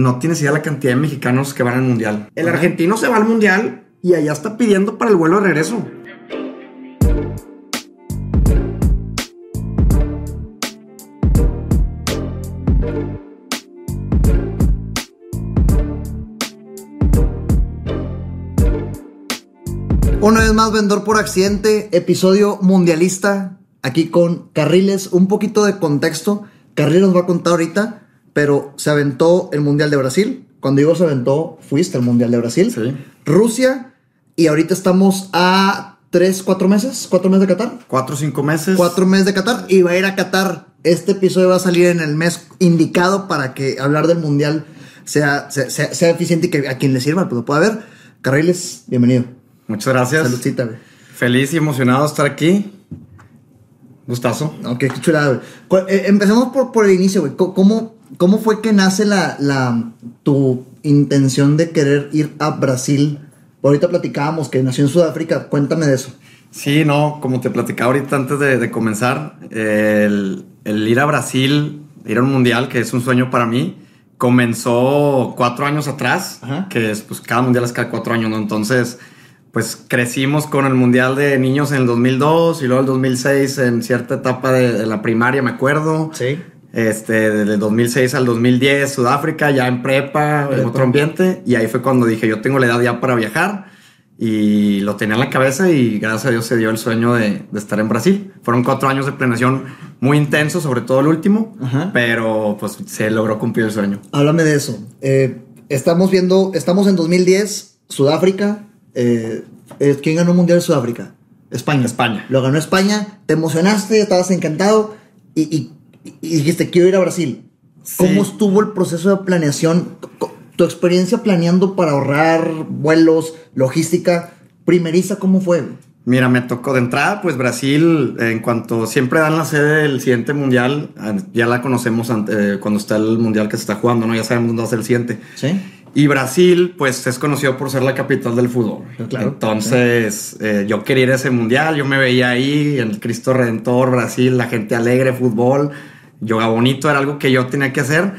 no tienes idea la cantidad de mexicanos que van al mundial. El argentino se va al mundial y allá está pidiendo para el vuelo de regreso. Una vez más, Vendor por Accidente, episodio mundialista, aquí con Carriles. Un poquito de contexto, Carriles nos va a contar ahorita, pero se aventó el Mundial de Brasil. Cuando digo se aventó, fuiste al Mundial de Brasil. Sí. Rusia, y ahorita estamos a tres, cuatro meses, cuatro meses de Qatar. Cuatro cinco meses. Cuatro meses de Qatar y va a ir a Qatar. Este episodio va a salir en el mes indicado para que hablar del Mundial sea, sea, sea- sea eficiente y que a quien le sirva, pues lo pueda ver. Carriles, bienvenido. Muchas gracias. Saludcita, güey. Feliz y emocionado de estar aquí. Gustazo. Ok, qué chulada, güey. Eh, empecemos por, por el inicio, güey. ¿Cómo, ¿Cómo fue que nace la, la, tu intención de querer ir a Brasil? Ahorita platicábamos que nació en Sudáfrica. Cuéntame de eso. Sí, no, como te platicaba ahorita antes de, de comenzar, el, el ir a Brasil, ir a un mundial, que es un sueño para mí, comenzó cuatro años atrás, Ajá. que es, pues cada mundial es cada cuatro años, ¿no? Entonces, pues crecimos con el mundial de niños en el 2002 y luego el 2006 en cierta etapa de, de la primaria, me acuerdo. Sí. Este, desde el 2006 al 2010, Sudáfrica, ya en prepa, en otro ambiente. Y ahí fue cuando dije, yo tengo la edad ya para viajar. Y lo tenía en la cabeza y gracias a Dios se dio el sueño de, de estar en Brasil. Fueron cuatro años de planeación muy intensos, sobre todo el último. Ajá. Pero pues se logró cumplir el sueño. Háblame de eso. Eh, estamos viendo, estamos en 2010, Sudáfrica. Eh, eh, ¿Quién ganó el Mundial de Sudáfrica? España. España. Lo ganó España. Te emocionaste, estabas encantado y, y- y dijiste, quiero ir a Brasil. Sí. ¿Cómo estuvo el proceso de planeación? Tu experiencia planeando para ahorrar vuelos, logística, primeriza, ¿cómo fue? Mira, me tocó de entrada, pues Brasil, en cuanto siempre dan la sede del siguiente mundial, eh, ya la conocemos ante- eh, cuando está el mundial que se está jugando, ¿no? Ya sabemos dónde va a ser el siguiente. ¿Sí? Y Brasil, pues es conocido por ser la capital del fútbol. Claro. Entonces, eh, yo quería ir a ese mundial, yo me veía ahí, el Cristo Redentor, Brasil, la gente alegre, fútbol, yoga bonito, era algo que yo tenía que hacer.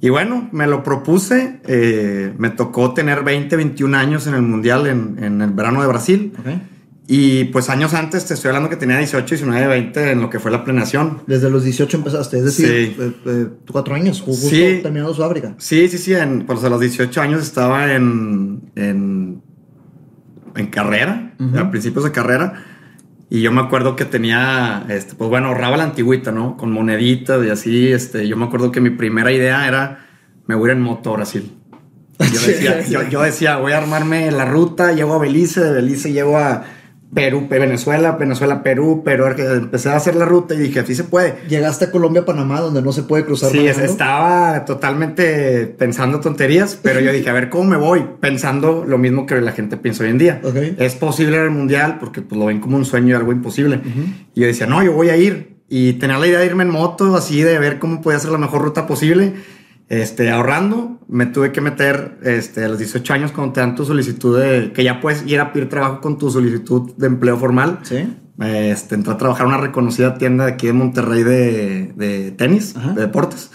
Y bueno, me lo propuse, eh, me tocó tener 20, 21 años en el mundial en, en el verano de Brasil. Ok. Y pues años antes, te estoy hablando que tenía 18, 19, 20 en lo que fue la planeación. Desde los 18 empezaste, es decir, Sí. eh, eh, cuatro años, justo Sí. terminando Sudáfrica. Sí, sí, sí. En, pues a los 18 años estaba en, en, en carrera, Ujú. a principios de carrera. Y yo me acuerdo que tenía, este, pues bueno, ahorraba la antigüita, ¿no? Con moneditas y así. Este, yo me acuerdo que mi primera idea era, me voy a ir en moto a Brasil. Yo decía, yo, yo decía, voy a armarme la ruta, llego a Belice, de Belice llego a Perú, Venezuela, Venezuela, Perú, Perú. Empecé a hacer la ruta y dije, así se puede. Llegaste a Colombia, Panamá, donde no se puede cruzar. Sí, manejando. estaba totalmente pensando tonterías, pero yo dije, a ver, ¿cómo me voy? Pensando lo mismo que la gente piensa hoy en día. Es posible ir al mundial porque pues, lo ven como un sueño y algo imposible. Y yo decía, no, yo voy a ir. Y tenía la idea de irme en moto, así de ver cómo podía hacer la mejor ruta posible. Este, ahorrando, me tuve que meter este, a los 18 años cuando te dan tu solicitud de que ya puedes ir a pedir trabajo con tu solicitud de empleo formal. Sí. Este, entré a trabajar en una reconocida tienda de aquí de Monterrey de, de tenis, Ajá. de deportes.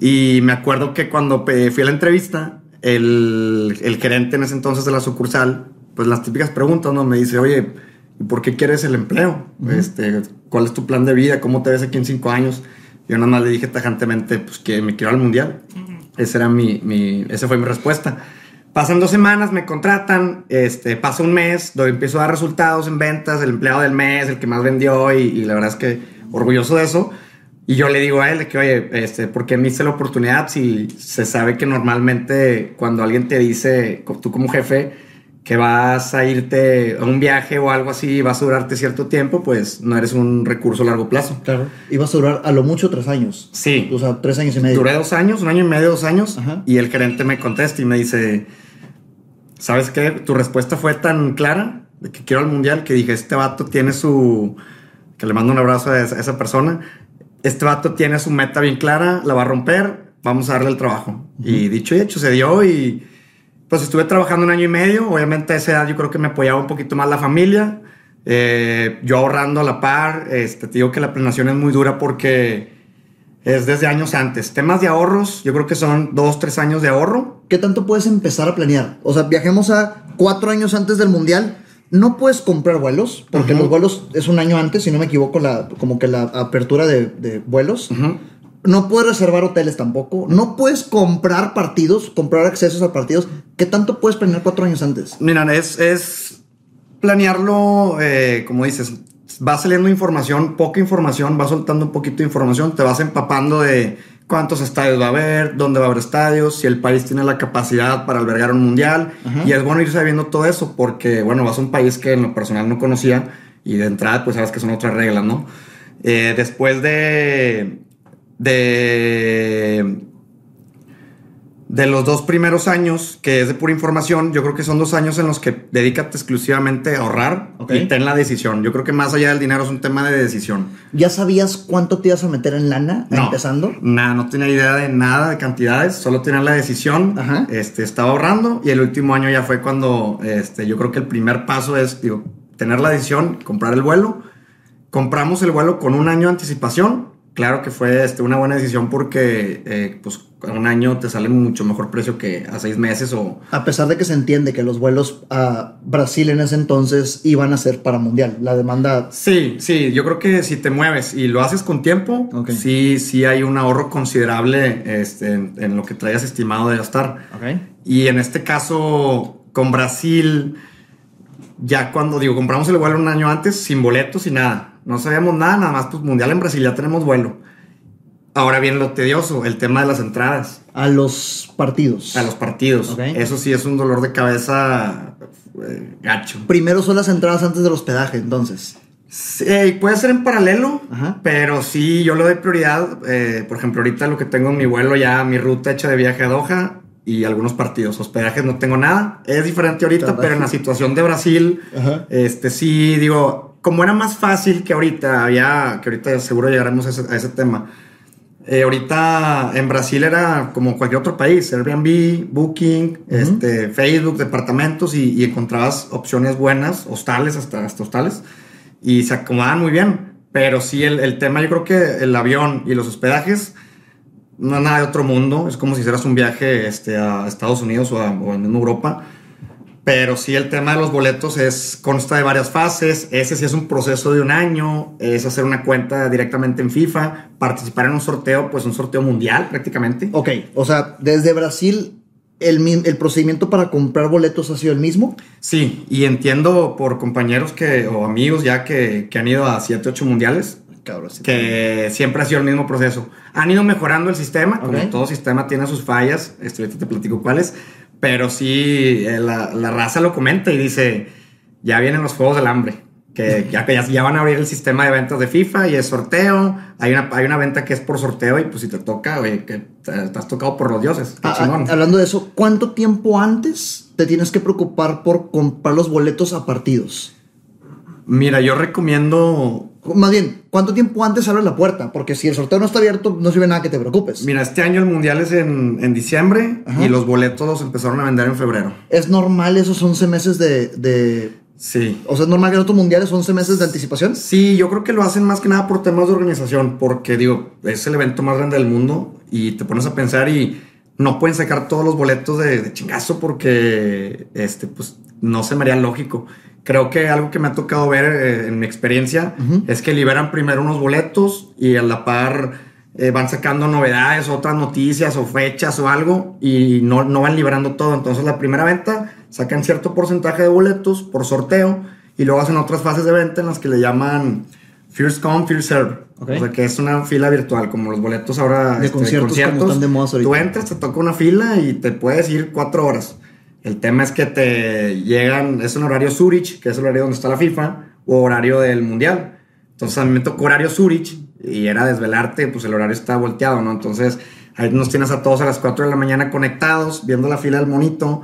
Y me acuerdo que cuando pe- fui a la entrevista, el, el gerente en ese entonces de la sucursal, pues las típicas preguntas, ¿no? Me dice, oye, ¿y por qué quieres el empleo? este, ¿Cuál es tu plan de vida? ¿Cómo te ves aquí en cinco años? Yo nada más le dije tajantemente, pues que me quiero al mundial. Esa era mi, mi, esa fue mi respuesta. Pasan dos semanas, me contratan, este, pasa un mes, donde empiezo a dar resultados en ventas, el empleado del mes, el que más vendió, y, y la verdad es que orgulloso de eso. Y yo le digo a él que, oye, este, ¿por qué me hice la oportunidad si se sabe que normalmente cuando alguien te dice, tú como jefe, que vas a irte a un viaje o algo así, vas a durarte cierto tiempo, pues no eres un recurso a largo plazo. Claro. Ibas a durar a lo mucho tres años. Sí. O sea, tres años y medio. Duré dos años, un año y medio, dos años, Ajá. y el gerente me contesta y me dice, ¿sabes qué? Tu respuesta fue tan clara de que quiero al mundial que dije, este vato tiene su, que le mando un abrazo a esa, a esa persona, este vato tiene su meta bien clara, la va a romper, vamos a darle el trabajo. Y dicho y hecho, se dio y pues estuve trabajando un año y medio, obviamente a esa edad yo creo que me apoyaba un poquito más la familia, eh, yo ahorrando a la par, este, te digo que la planeación es muy dura porque Es desde años antes. Temas de ahorros, yo creo que son dos, tres años de ahorro. ¿Qué tanto puedes empezar a planear? O sea, viajemos a cuatro años antes del mundial. No puedes comprar vuelos, porque Ujú. los vuelos es un año antes, si no me equivoco, la, como que la apertura de, de vuelos. Ujú. No puedes reservar hoteles tampoco. No puedes comprar partidos, comprar accesos a partidos. ¿Qué tanto puedes planear cuatro años antes? Mira, es, es planearlo, eh, como dices, va saliendo información, poca información, va soltando un poquito de información, te vas empapando de cuántos estadios va a haber, dónde va a haber estadios, si el país tiene la capacidad para albergar un mundial. Ajá. Y es bueno ir sabiendo todo eso porque, bueno, vas a un país que en lo personal no conocía y de entrada pues sabes que son otras reglas, ¿no? Eh, después de... de de los dos primeros años, que es de pura información, yo creo que son dos años en los que dedícate exclusivamente a ahorrar Ok. y ten la decisión. Yo creo que más allá del dinero es un tema de decisión. ¿Ya sabías cuánto te ibas a meter en lana No, empezando? Nada, no tenía idea de nada de cantidades, solo tenía la decisión. Ajá. Este, estaba ahorrando y el último año ya fue cuando este, yo creo que el primer paso es digo, tener la decisión, comprar el vuelo. Compramos el vuelo con un año de anticipación. Claro que fue este, una buena decisión porque eh, pues, a un año te sale mucho mejor precio que a seis meses o, A pesar de que se entiende que los vuelos a Brasil en ese entonces iban a ser para mundial. La demanda. Sí, sí, yo creo que si te mueves y lo haces con tiempo, sí, sí hay un ahorro considerable este, en, en lo que traías estimado de gastar. Y en este caso, con Brasil, ya cuando digo, compramos el vuelo un año antes, sin boletos y nada. No sabíamos nada, nada más, pues mundial en Brasil ya tenemos vuelo. Ahora viene lo tedioso, el tema de las entradas A los partidos. a los partidos. Eso sí es un dolor de cabeza eh, gacho. Primero son las entradas antes del hospedaje, entonces. Sí, eh, puede ser en paralelo, Ajá. pero sí, yo le doy prioridad. eh, por ejemplo, ahorita lo que tengo en mi vuelo ya, mi ruta hecha de viaje a Doha y algunos partidos. Hospedajes no tengo nada. Es diferente ahorita, pero en la situación de Brasil, Ajá. este sí, digo, como era más fácil que ahorita, había, que ahorita seguro llegaremos a ese, a ese tema. Eh, ahorita en Brasil era como cualquier otro país, Airbnb, Booking, este, Facebook, departamentos y, y encontrabas opciones buenas, hostales, hasta, hasta hostales, y se acomodaban muy bien. Pero sí, el, el tema, yo creo que el avión y los hospedajes no es nada de otro mundo, es como si hicieras un viaje este, a Estados Unidos o a, o en Europa. Pero sí, el tema de los boletos es, consta de varias fases. Ese sí es un proceso de un año. Es hacer una cuenta directamente en FIFA. Participar en un sorteo, pues un sorteo mundial prácticamente. Ok, o sea, desde Brasil, el, el procedimiento para comprar boletos ha sido el mismo. Sí, y entiendo por compañeros que, o amigos ya que, que han ido a 7, 8 mundiales, Cabrón, sí. que siempre ha sido el mismo proceso. Han ido mejorando el sistema, como Ok. todo sistema tiene sus fallas, esto ahorita te platico cuáles, pero sí, eh, la, la raza lo comenta y dice, ya vienen los Juegos del Hambre, que ya, que ya, ya van a abrir el sistema de ventas de FIFA y es sorteo, hay una, hay una venta que es por sorteo y pues si te toca, oye, que te, te has tocado por los dioses, qué Ah, chingón. ah, hablando de eso, ¿cuánto tiempo antes te tienes que preocupar por comprar los boletos a partidos? Mira, yo recomiendo Más bien, ¿cuánto tiempo antes abre la puerta? Porque si el sorteo no está abierto, no sirve nada que te preocupes. Mira, este año el mundial es en, en diciembre Ajá. y los boletos los empezaron a vender en febrero. ¿Es normal esos 11 meses de, de- Sí. O sea, es normal que en otros mundiales 11 meses de anticipación? Sí, yo creo que lo hacen más que nada por temas de organización, porque digo, es el evento más grande del mundo y te pones a pensar y no pueden sacar todos los boletos de, de chingazo porque este, pues, no se me haría lógico. Creo que algo que me ha tocado ver eh, en mi experiencia Ujú. es que liberan primero unos boletos y a la par eh, van sacando novedades, otras noticias o fechas o algo y no, no van liberando todo. Entonces la primera venta sacan cierto porcentaje de boletos por sorteo y luego hacen otras fases de venta en las que le llaman First Come, First Serve. Ok. O sea que es una fila virtual, como los boletos ahora De conciertos como están de moda ahorita. Tú entras, te toca una fila y te puedes ir cuatro horas. El tema es que te llegan, es un horario Zurich, que es el horario donde está la FIFA, o horario del Mundial. Entonces a mí me tocó horario Zurich y era desvelarte, pues el horario está volteado, ¿no? Entonces ahí nos tienes a todos a las 4 de la mañana conectados, viendo la fila del monito.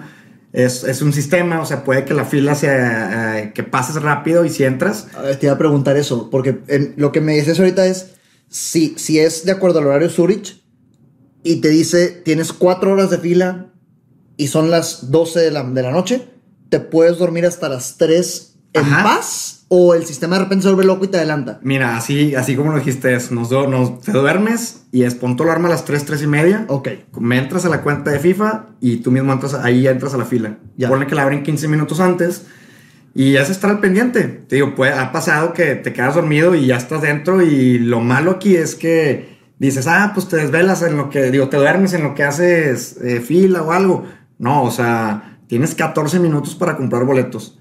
Es, es un sistema, o sea, puede que la fila sea, eh, que pases rápido y si entras, te iba a preguntar eso, porque lo que me dices ahorita es, si, si es de acuerdo al horario Zurich y te dice tienes cuatro horas de fila y son las 12 de la, de la noche, te puedes dormir hasta las 3 en Ajá. paz o el sistema de repente se vuelve loco y te adelanta? Mira, así, así como lo dijiste, es, nos, do- nos- te duermes y es pon tu alarma a las 3, 3 y media. Ok. Me entras a la cuenta de FIFA y tú mismo entras, ahí entras a la fila. Ya. Ponle que la abren 15 minutos antes y es estar al pendiente. Te digo, puede, ha pasado que te quedas dormido y ya estás dentro y lo malo aquí es que dices, ah, pues te desvelas en lo que, digo, te duermes en lo que haces eh, fila o algo. No, o sea, tienes 14 minutos para comprar boletos.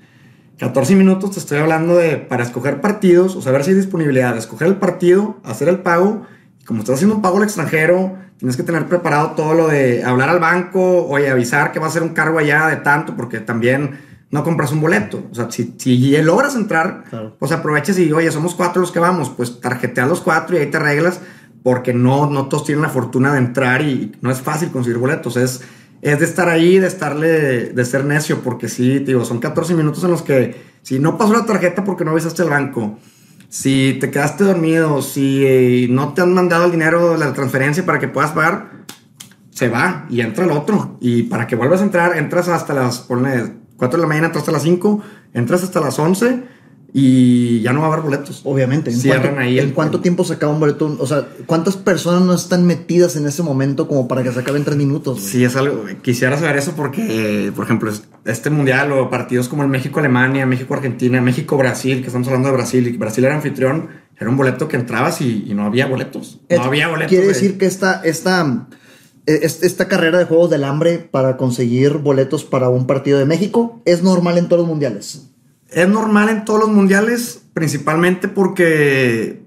14 minutos te estoy hablando de para escoger partidos, o sea, ver si hay disponibilidad, escoger el partido, hacer el pago. Y como estás haciendo un pago al extranjero, tienes que tener preparado todo lo de hablar al banco, oye, avisar que va a ser un cargo allá de tanto, porque también no compras un boleto. O sea, si, si logras entrar, Claro. pues aproveches y, oye, somos cuatro los que vamos, pues tarjetea los cuatro y ahí te arreglas, porque no, no todos tienen la fortuna de entrar y no es fácil conseguir boletos. Es, es de estar ahí, de estarle, de ser necio, porque sí, digo, son 14 minutos en los que si no pasó la tarjeta porque no avisaste al banco, si te quedaste dormido, si eh, no te han mandado el dinero la transferencia para que puedas pagar, se va y entra el otro. Y para que vuelvas a entrar, entras hasta las, ponle 4 de la mañana, entras hasta las 5, entras hasta las 11 y ya no va a haber boletos. Obviamente. ¿En, Cierran cuánto, ahí ¿en el- cuánto tiempo se acaba un boleto? O sea, ¿cuántas personas no están metidas en ese momento como para que se acabe en tres minutos? Sí, es algo. Quisiera saber eso porque, eh, por ejemplo, es- este mundial o partidos como el México-Alemania, México-Argentina, México-Brasil, que estamos hablando de Brasil, y Brasil era anfitrión, era un boleto que entrabas y, y no había boletos. Et- No había boletos. Quiere de- decir que esta, esta, es- esta carrera de Juegos del Hambre para conseguir boletos para un partido de México es normal en todos los mundiales. Es normal en todos los mundiales, principalmente porque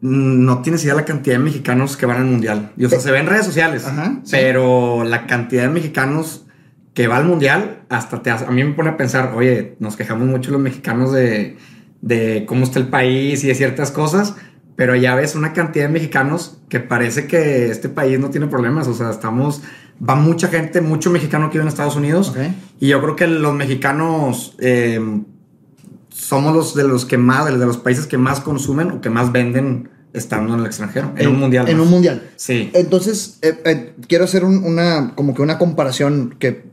no tienes idea la cantidad de mexicanos que van al mundial. Y, o sea, se ve en redes sociales, Ajá, sí. pero la cantidad de mexicanos que va al mundial, hasta te hace- a mí me pone a pensar, oye, nos quejamos mucho los mexicanos de, de cómo está el país y de ciertas cosas, pero ya ves una cantidad de mexicanos que parece que este país no tiene problemas, o sea, estamos, va mucha gente, mucho mexicano que vive en Estados Unidos, y yo creo que los mexicanos eh, somos los de los que más, de los países que más consumen o que más venden estando en el extranjero, en, un mundial. En más. un mundial. Sí. Entonces, eh, eh, quiero hacer un- una, como que una comparación que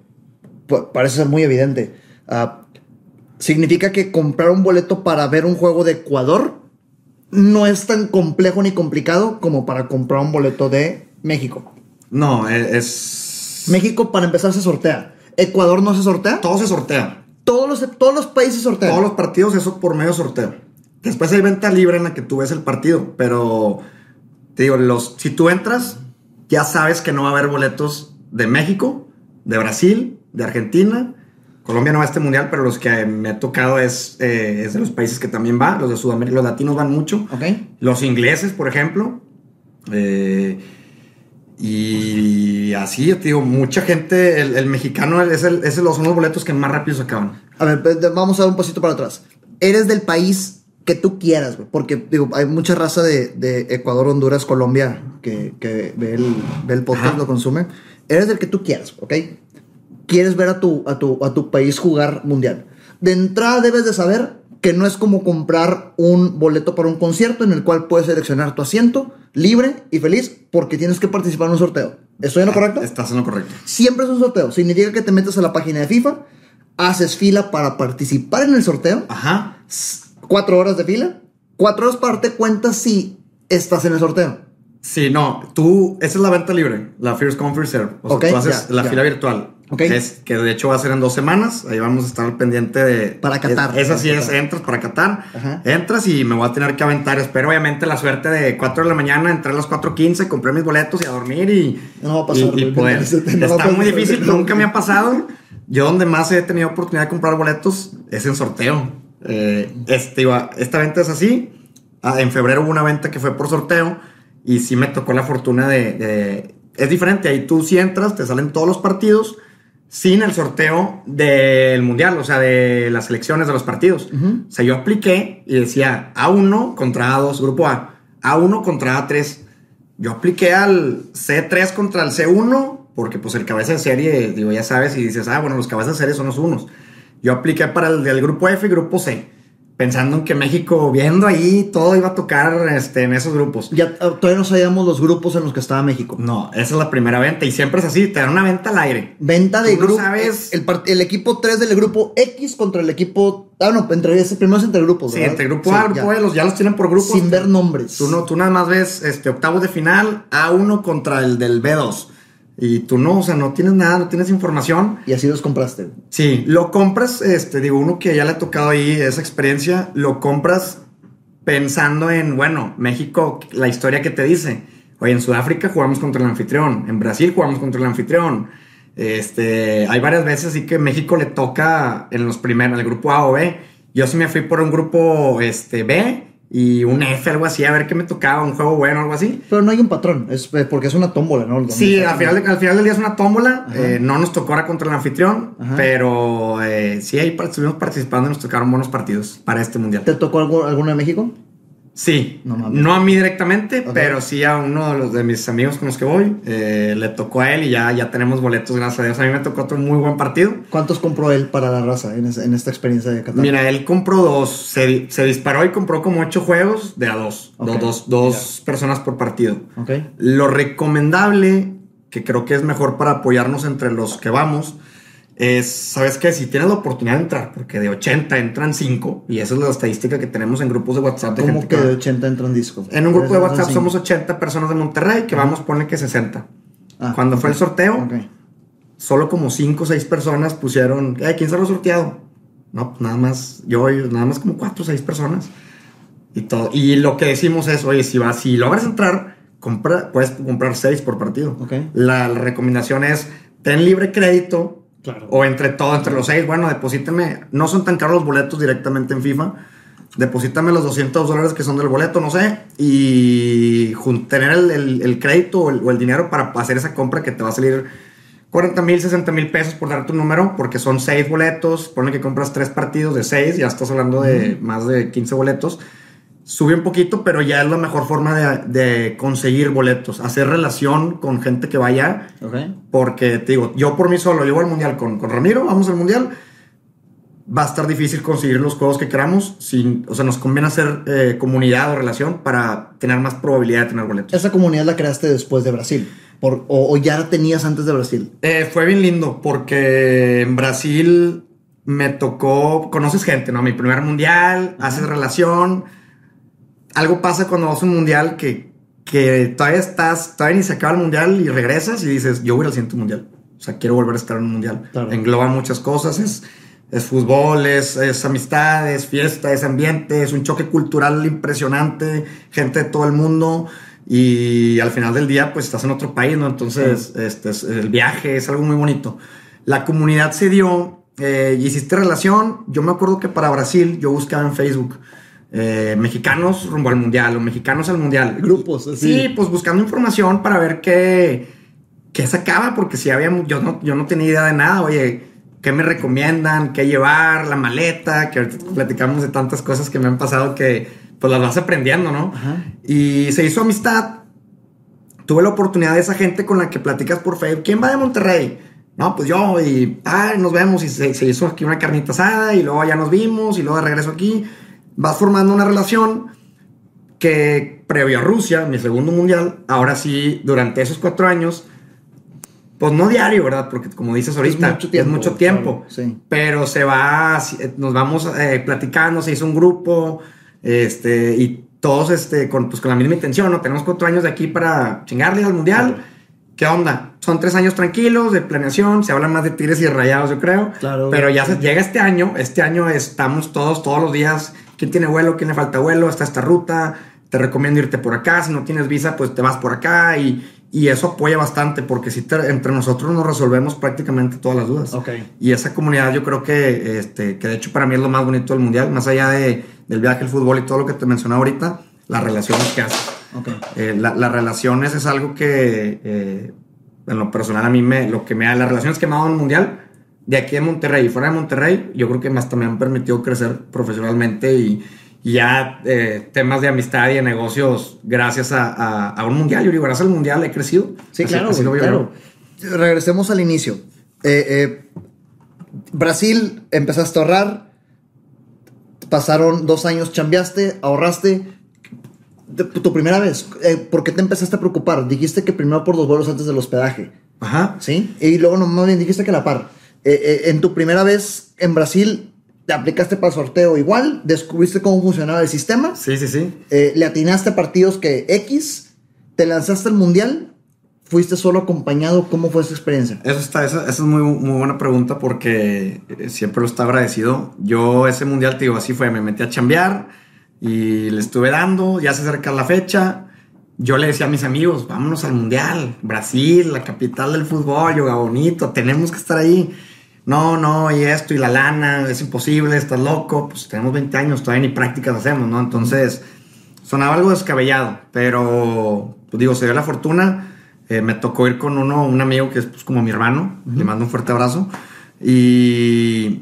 parece ser muy evidente. Ah, significa que comprar un boleto para ver un juego de Ecuador no es tan complejo ni complicado como para comprar un boleto de México. No, e- es... México, para empezar, se sortea. Ecuador no se sortea. Todo se sortea. Todos los, todos los países sortean. Todos los partidos, eso por medio sorteo. Después hay venta libre en la que tú ves el partido, pero te digo, los, si tú entras, ya sabes que no va a haber boletos de México, de Brasil, de Argentina. Colombia no va a este mundial, pero los que me ha tocado es, eh, es de los países que también va. Los de Sudamérica, los latinos van mucho. Ok. Los ingleses, por ejemplo. Eh, y así, yo te digo, mucha gente, el, el mexicano es el, es el- son los boletos que más rápido se acaban. A ver, vamos a dar un pasito para atrás. Eres del país que tú quieras, güey. Porque, digo, hay mucha raza de, de Ecuador, Honduras, Colombia que, que ve, el, ve el podcast, Ajá. lo consume. Eres del que tú quieras, ¿ok? Quieres ver a tu, a, tu, a tu país jugar mundial. De entrada debes de saber que no es como comprar un boleto para un concierto en el cual puedes seleccionar tu asiento libre y feliz porque tienes que participar en un sorteo. ¿Estoy en lo correcto? Estás en lo correcto. Siempre es un sorteo. Significa que te metes a la página de FIFA, haces fila para participar en el sorteo, Ajá. cuatro horas de fila, cuatro horas para darte cuenta si estás en el sorteo. Sí, no, tú, esa es la venta libre, la First Come First Serve. O sea, Ok, tú haces ya, la ya. fila virtual. Ok. Es que de hecho va a ser en dos semanas. Ahí vamos a estar pendiente de. Para Qatar. Es, esa sí es, entras para Qatar. Ajá. Entras y me voy a tener que aventar. Espero obviamente la suerte de 4 de la mañana, entrar a las 4.15, compré mis boletos y a dormir y. No va a pasar, y- y poder. no Está pasar, muy difícil, nunca me ha pasado. Yo donde más he tenido oportunidad de comprar boletos es en sorteo. Eh, este, iba- esta venta es así. Ah, en febrero hubo una venta que fue por sorteo y sí me tocó la fortuna de, de- Es diferente, ahí tú si entras, te salen todos los partidos sin el sorteo del mundial, o sea, de las selecciones de los partidos. O sea, yo apliqué y decía A1 contra A2, grupo A, A1 contra A3. Yo apliqué al C3 contra el C1 porque pues el cabeza de serie, digo, ya sabes, y dices, ah, bueno, los cabezas de serie son los unos. Yo apliqué para el del grupo F y grupo C. pensando en que México, viendo ahí, todo iba a tocar este, en esos grupos. Ya ah, todavía no sabíamos los grupos en los que estaba México. No, esa es la primera venta y siempre es así, te dan una venta al aire. Venta de Tú no grupo. sabes- El, el equipo 3 del grupo X contra el equipo. Ah, no, entre ese primero es entre grupos. Sí, ¿verdad? entre grupo Sí, A, grupo ya. Los, ya los tienen por grupos. Sin ver nombres. Tú, no, tú nada más ves este, octavos de final, A1 contra el del B2. Y tú no, o sea, no tienes nada, no tienes información. Y así los compraste. Sí, lo compras, este, digo, uno que ya le ha tocado ahí esa experiencia, lo compras pensando en, bueno, México, la historia que te dice. Oye, en Sudáfrica jugamos contra el anfitrión, en Brasil jugamos contra el anfitrión. Este, hay varias veces así que México le toca en los primeros, en el grupo A o B. Yo sí me fui por un grupo este, B y un F, algo así, a ver qué me tocaba, un juego bueno, algo así. Pero no hay un patrón. Es eh, porque es una tómbola, ¿no? Sí, al final, al final del día es una tómbola. Eh, no nos tocó ahora contra el anfitrión, Ajá. pero eh, sí, ahí estuvimos participando y nos tocaron buenos partidos para este mundial. ¿Te tocó algo, alguno de México? Sí, No a mí directamente, pero sí a uno de, los, de mis amigos con los que voy. eh, le tocó a él y ya, ya tenemos boletos, gracias a Dios. A mí me tocó otro muy buen partido. ¿Cuántos compró él para la raza en, esta experiencia de Qatar? Mira, él compró dos, se, di- se disparó y compró como ocho juegos de a dos, Ok. dos, dos, dos personas por partido. Lo recomendable, que creo que es mejor para apoyarnos entre los que vamos, es, ¿sabes qué? Si tienes la oportunidad de entrar, porque de 80 entran 5, y esa es la estadística que tenemos en grupos de WhatsApp de ¿Cómo gente que que de va. 80 entran disco? En un grupo de WhatsApp somos 80 personas de Monterrey, que vamos, pone que 60. Ah, Cuando fue el sorteo, Ok. solo como 5 o 6 personas pusieron, "Eh, ¿quién se lo ha sorteado? No, pues nada más, yo, nada más como 4 o 6 personas. Y, todo. y lo que decimos es, oye, si, vas, si logras entrar, compra, puedes comprar 6 por partido. Ok. La, la recomendación es, ten libre crédito Claro. o entre todo, entre los 6, bueno, deposítame, no son tan caros los boletos directamente en FIFA. Deposítame los 200 dólares que son del boleto, no sé, y tener el, el- el crédito o el, o el dinero para hacer esa compra que te va a salir 40 mil, 60 mil pesos por dar tu número, porque son 6 boletos. Ponle que compras 3 partidos de 6, ya estás hablando de más de 15 boletos. Sube un poquito, pero ya es la mejor forma de, de conseguir boletos. Hacer relación con gente que vaya, porque te digo, yo por mí solo llevo al mundial con, con Ramiro, vamos al mundial. Va a estar difícil conseguir los juegos que queramos. Sin, o sea, nos conviene hacer eh, comunidad o relación para tener más probabilidad de tener boletos. Esa comunidad la creaste después de Brasil. Por- o, o ya la tenías antes de Brasil. Eh, fue bien lindo porque en Brasil me tocó, conoces gente, ¿no? Mi primer mundial, haces relación. Algo pasa cuando vas a un mundial que, que todavía estás, todavía ni se acaba el mundial y regresas y dices, yo voy al siguiente mundial. O sea, quiero volver a estar en un mundial. Claro. Engloba muchas cosas, es, es fútbol, es, es amistad, es fiesta, es ambiente, es un choque cultural impresionante, gente de todo el mundo. Y al final del día, pues estás en otro país, ¿no? Entonces, este, es- el viaje es algo muy bonito. La comunidad se dio, eh, y hiciste relación. Yo me acuerdo que para Brasil yo buscaba en Facebook eh, mexicanos rumbo al mundial o mexicanos al mundial. Grupos, así. Sí, pues buscando información para ver qué, qué sacaba, porque si había, yo no, yo no tenía idea de nada. Oye, ¿qué me recomiendan? ¿Qué llevar? La maleta, que ahorita platicamos de tantas cosas que me han pasado que pues las vas aprendiendo, ¿no? Ajá. Y se hizo amistad. Tuve la oportunidad de esa gente con la que platicas por Facebook. ¿Quién va de Monterrey? No, pues yo, y ay, nos vemos. Y se, se hizo aquí una carnita asada, y luego ya nos vimos, y luego de regreso aquí. Vas formando una relación que previo a Rusia, mi segundo mundial, ahora sí, durante esos cuatro años, pues no diario, ¿verdad? Porque como dices ahorita, mucho tiempo, es mucho tiempo. claro, sí. Pero se va, nos vamos eh, platicando, se hizo un grupo, este, y todos este, con, pues, con la misma intención, ¿no? Tenemos cuatro años de aquí para chingarle al mundial. ¿Qué onda? Son tres años tranquilos de planeación, se habla más de tigres y rayados, yo creo. Claro. Pero ya se, llega este año, este año estamos todos, todos los días, quién tiene vuelo, quién le falta vuelo, está esta ruta, te recomiendo irte por acá, si no tienes visa, pues te vas por acá y, y eso apoya bastante porque si te- entre nosotros nos resolvemos prácticamente todas las dudas. Ok. Y esa comunidad yo creo que, este, que de hecho para mí es lo más bonito del mundial, más allá de, del viaje, el fútbol y todo lo que te mencionaba ahorita, las relaciones que haces. Ok. Eh, la- las relaciones es algo que, eh, en lo personal, a mí me, lo que me da, las relaciones que me ha dado el mundial, de aquí en Monterrey y fuera de Monterrey, yo creo que más me han permitido crecer profesionalmente y, y ya eh, temas de amistad y de negocios gracias a, a- a un mundial. Yo digo, gracias al mundial he crecido. Sí, Así- claro, así lo claro. Regresemos al inicio. Eh, eh, Brasil, empezaste a ahorrar. pasaron dos años, chambeaste, ahorraste. De- tu primera vez, eh, ¿por qué te empezaste a preocupar? Dijiste que primero por los vuelos antes del hospedaje, Ajá. ¿sí? Y luego, no, más bien dijiste que la par. Eh, eh, en tu primera vez en Brasil, te aplicaste para el sorteo igual, descubriste cómo funcionaba el sistema, Sí, sí, sí. eh, le atinaste partidos que X, te lanzaste al mundial, fuiste solo acompañado, ¿cómo fue esa experiencia? Eso está, esa, esa es muy, muy buena pregunta porque siempre lo está agradecido. Yo ese mundial, te digo, así fue, me metí a chambear y le estuve dando, ya se acerca la fecha. Yo le decía a mis amigos, vámonos al mundial, Brasil, la capital del fútbol, yoga bonito, tenemos que estar ahí. No, no, y esto, y la lana, es imposible, estás loco, pues tenemos 20 años, todavía ni prácticas hacemos, ¿no? Entonces, sonaba algo descabellado, pero, pues digo, se dio la fortuna. Eh, me tocó ir con uno, un amigo que es pues, como mi hermano. Le mando un fuerte abrazo. Y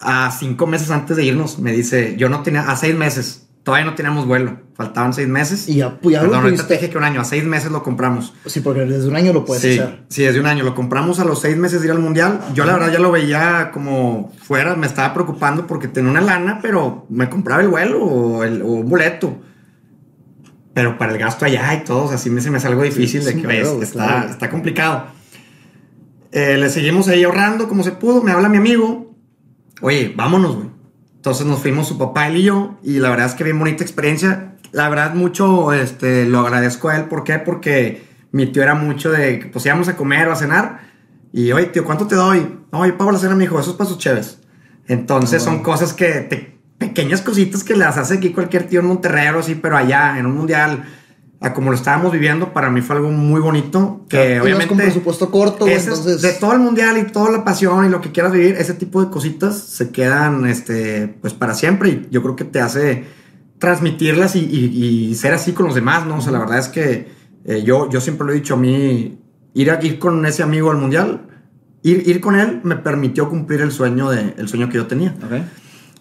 a cinco meses antes de irnos, me dice, yo no tenía, a seis meses, todavía no teníamos vuelo. Faltaban seis meses. Y ya, pues, ya lo Perdón, ahorita pudiste- te dije que un año, a seis meses lo compramos. Sí, porque desde un año lo puedes sí, hacer. sí, desde un año. Lo compramos a los seis meses de ir al mundial. Yo la verdad ya lo veía como fuera, me estaba preocupando porque tenía una lana, pero me compraba el vuelo o, el, o un boleto. Pero para el gasto allá y todo, o sea, sí me, se me hace algo difícil de sí, que claro, ves, está, claro. está complicado. Eh, le seguimos ahí ahorrando como se pudo. Me habla mi amigo. Oye, vámonos, güey. Entonces nos fuimos su papá, él y yo. Y la verdad es que bien bonita experiencia. La verdad, mucho este, lo agradezco a él. ¿Por qué? Porque mi tío era mucho de que pues íbamos a comer o a cenar. Y oye, tío, ¿cuánto te doy? No, yo pago la cena, mi hijo. Eso es para sus chéves. Entonces son cosas que te- pequeñas cositas que las hace aquí cualquier tío en Monterrey o así, pero allá en un mundial, a como lo estábamos viviendo, para mí fue algo muy bonito. Que Ibas obviamente. con presupuesto corto, güey, entonces... de todo el mundial y toda la pasión y lo que quieras vivir, ese tipo de cositas se quedan este, pues para siempre. Y yo creo que te hace transmitirlas y, y- y ser así con los demás, ¿no? O sea, la verdad es que eh, yo, yo siempre lo he dicho a mí, ir, a, ir con ese amigo al mundial, ir, ir con él me permitió cumplir el sueño, de, el sueño que yo tenía. Ok.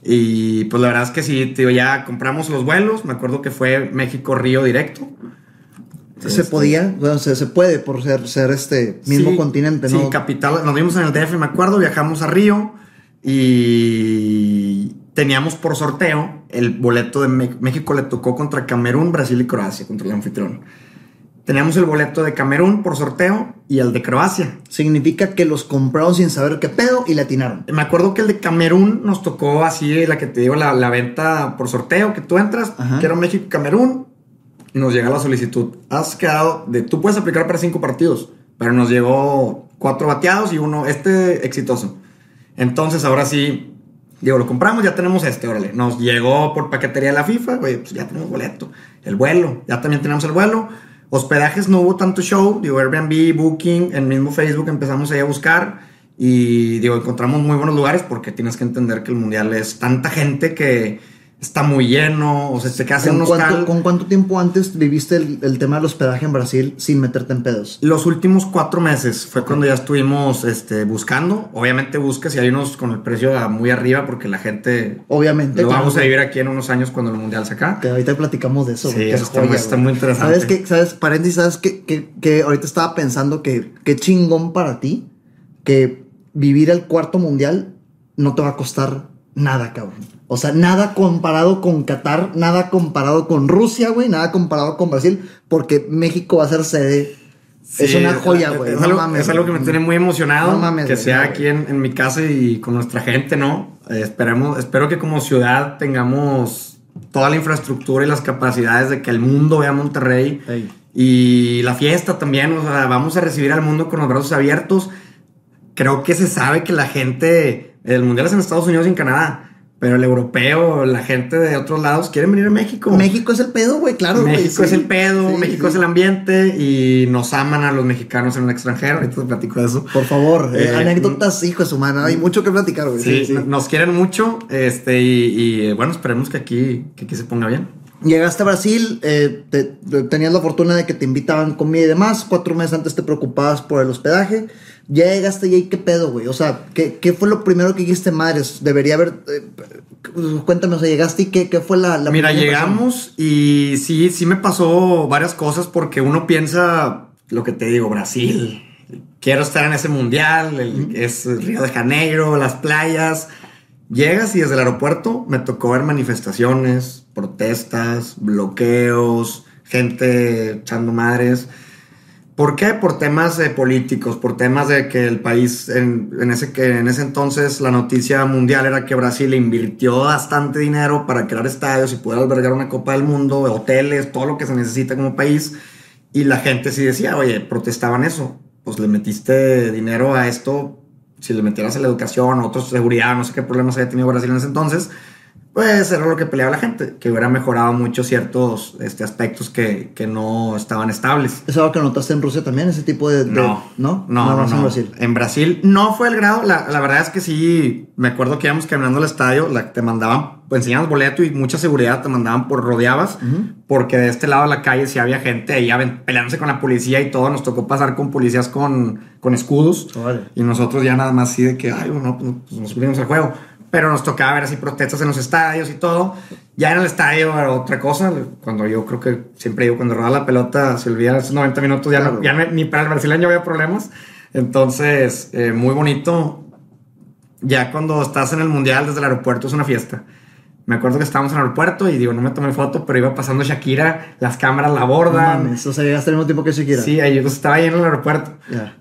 Y pues la verdad es que sí, tío, ya compramos los vuelos. Me acuerdo que fue México-Río directo. Se Este, podía, bueno, se, se puede por ser, ser este mismo sí, continente, ¿no? Sí, capital. Nos vimos en el DF, me acuerdo. Viajamos a Río y teníamos por sorteo el boleto de México. Le tocó contra Camerún, Brasil y Croacia, contra el anfitrión. Teníamos el boleto de Camerún por sorteo y el de Croacia. Significa que los compraron sin saber qué pedo y le atinaron. Me acuerdo que el de Camerún nos tocó así, la que te digo, la, la venta por sorteo, que tú entras, Ajá. quiero México-Camerún, y nos llega la solicitud. Has quedado, de, tú puedes aplicar para cinco partidos, pero nos llegó cuatro bateados y uno, este exitoso. Entonces ahora sí, digo, lo compramos, ya tenemos este, órale. Nos llegó por paquetería de la FIFA, güey, pues ya tenemos boleto. El vuelo, ya también tenemos el vuelo. Hospedajes no hubo tanto show, digo, Airbnb, Booking, en mismo Facebook empezamos ahí a buscar y digo, encontramos muy buenos lugares porque tienes que entender que el mundial es tanta gente que está muy lleno, o sea, se queda en ¿Con un cuánto, con cuánto tiempo antes viviste el, el tema del hospedaje en Brasil sin meterte en pedos? Los últimos cuatro meses fue cuando ya estuvimos este, buscando. Obviamente buscas y hay unos con el precio a- muy arriba porque la gente Obviamente. lo claro, vamos a vivir aquí en unos años cuando el mundial se acá. Que ahorita platicamos de eso. Sí, eso está muy interesante. ¿Sabes qué? ¿Sabes? Paréntesis, ¿sabes qué? Que, que ahorita estaba pensando que qué chingón para ti que vivir el cuarto mundial no te va a costar nada, cabrón. O sea, nada comparado con Qatar, nada comparado con Rusia, güey, nada comparado con Brasil, porque México va a ser sede. es una joya, güey. Es, no algo, mames, es algo que me tiene muy emocionado. No mames, que sea aquí en, en mi casa y con nuestra gente, ¿no? Eh, esperemos, espero que como ciudad tengamos toda la infraestructura y las capacidades de que el mundo vea Monterrey. Ey. Y la fiesta también, o sea, vamos a recibir al mundo con los brazos abiertos. Creo que se sabe que la gente, el mundial es en Estados Unidos y en Canadá, pero el europeo, la gente de otros lados quieren venir a México. México es el pedo, güey, claro. México es sí. el pedo, Sí, México sí. es el ambiente y nos aman a los mexicanos en el extranjero. Ahorita te platico de eso. Por favor, eh, Eh, anécdotas, hijo de su mano. Hay mucho que platicar, güey. Sí, Sí, sí. nos quieren mucho este, y, y, eh, bueno, esperemos que aquí, que aquí se ponga bien. Llegaste a Brasil, eh, te- te- tenías la fortuna de que te invitaban comida y demás. Cuatro meses antes te preocupabas por el hospedaje. Ya llegaste y ahí, ¿qué pedo, güey? O sea, ¿qué, qué fue lo primero que dijiste, madres? Debería haber. eh, cuéntame, o sea, llegaste y qué, qué fue la. la Mira, llegamos y sí, sí me pasó varias cosas porque uno piensa lo que te digo, Brasil. Quiero estar en ese mundial, el- es Río de Janeiro, las playas. Llegas y desde el aeropuerto me tocó ver manifestaciones, protestas, bloqueos, gente echando madres. ¿Por qué? Por temas de políticos, por temas de que el país, en, ese, que en ese entonces la noticia mundial era que Brasil invirtió bastante dinero para crear estadios y poder albergar una Copa del Mundo, hoteles, todo lo que se necesita como país. Y la gente sí decía, oye, protestaban eso. Pues le metiste dinero a esto, si le metieras a la educación, otros seguridad, no sé qué problemas había tenido Brasil en ese entonces pues era lo que peleaba la gente, que hubiera mejorado mucho ciertos este, aspectos que, que no estaban estables. ¿Es algo que notaste en Rusia también, ese tipo de... no, no, no, no, en Brasil. En Brasil no fue el grado, la, la, verdad es que sí, me acuerdo que íbamos caminando al estadio, la, te mandaban, pues enseñabas boleto y mucha seguridad, te mandaban por rodeabas, porque de este lado de la calle sí había gente ahí peleándose con la policía y todo, nos tocó pasar con policías con, con escudos, y nosotros ya nada más así de que, ay, no, pues, pues nos subimos al juego pero nos tocaba ver así protestas en los estadios y todo. Ya en el estadio era otra cosa. Cuando yo creo que siempre digo, cuando rodaba la pelota, se olvida esos 90 minutos, ya, no, ya ni para el brasileño había problemas. Entonces, eh, muy bonito. Ya cuando estás en el mundial desde el aeropuerto es una fiesta. Me acuerdo que estábamos en el aeropuerto y digo, no me tomé foto, pero iba pasando Shakira, las cámaras la abordan. No o sea, llegaste al mismo tiempo que Shakira. Sí, ahí yo estaba ahí en el aeropuerto.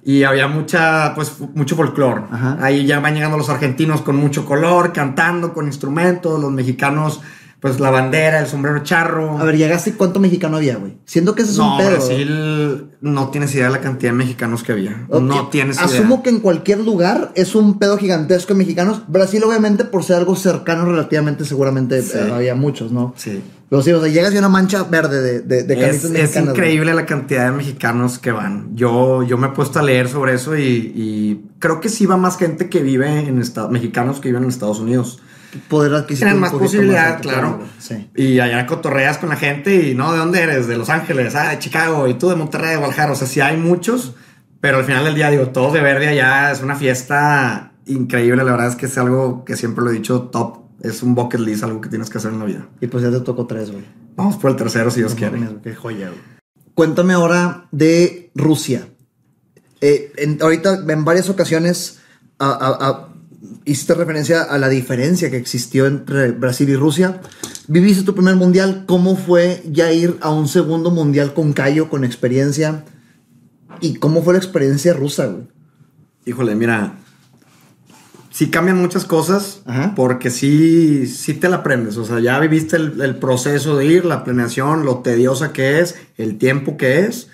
Y había mucha, pues, mucho folclore. Ahí ya van llegando los argentinos con mucho color, cantando, con instrumentos, los mexicanos pues la bandera, el sombrero charro. A ver, llegaste cuánto mexicano había, güey. Siendo que ese es un pedo. Brasil no tienes idea de la cantidad de mexicanos que había. No tienes idea. Asumo que en cualquier lugar es un pedo gigantesco de mexicanos. Brasil, obviamente, por ser algo cercano relativamente, seguramente eh, había muchos, ¿no? Sí. Pero sí, o sea, llegas y una mancha verde de, de, de es, Es increíble la cantidad de mexicanos que van. Yo, yo me he puesto a leer sobre eso y, y creo que sí va más gente que vive en Estados mexicanos que viven en Estados Unidos poder adquisitivo. Tienen más posibilidad, claro. Sí. Y allá cotorreas con la gente y no, ¿de dónde eres? De Los Ángeles, ah, de Chicago, y tú de Monterrey, de Guadalajara. O sea, sí hay muchos, pero al final del día, digo, todos de verde allá es una fiesta increíble. La verdad es que es algo que siempre lo he dicho, top. Es un bucket list, algo que tienes que hacer en la vida. Y pues ya te tocó tres, güey. Vamos por el tercero si Dios quiere. Qué joya, güey. Cuéntame ahora de Rusia. Eh, ahorita en varias ocasiones a, hiciste referencia a la diferencia que existió entre Brasil y Rusia. Viviste tu primer mundial, ¿cómo fue ya ir a un segundo mundial con Cayo, con experiencia? ¿Y cómo fue la experiencia rusa, güey? Híjole, mira, sí cambian muchas cosas, porque sí, sí te la aprendes. O sea, ya viviste el, el, proceso de ir, la planeación, lo tediosa que es, el tiempo que es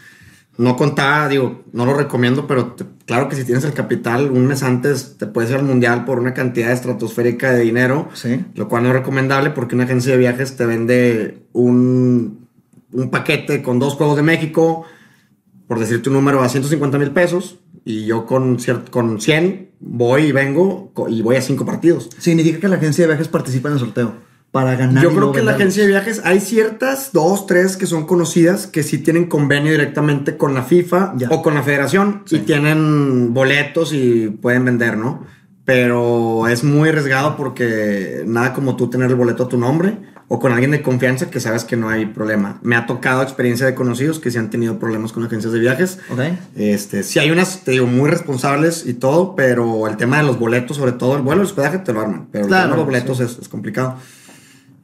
no contaba, digo, no lo recomiendo, pero claro que si tienes el capital un mes antes te puedes ir al mundial por una cantidad estratosférica de dinero, sí. lo cual no es recomendable porque una agencia de viajes te vende un, un paquete con dos Juegos de México, por decirte un número, a 150 mil pesos, y yo con, con 100 voy y vengo y voy a cinco partidos. Significa que la agencia de viajes participa en el sorteo para ganar. Yo creo que en la agencia de viajes hay ciertas, dos, tres que son conocidas que sí tienen convenio directamente con la FIFA o con la federación y tienen boletos y pueden vender, ¿no? Pero es muy arriesgado porque nada como tú tener el boleto a tu nombre o con alguien de confianza que sabes que no hay problema. Me ha tocado experiencia de conocidos que sí han tenido problemas con agencias de viajes. Okay. Este, sí hay unas, te digo, muy responsables y todo, pero el tema de los boletos, sobre todo el vuelo, el hospedaje te lo arman, pero el tema de los boletos es, es complicado.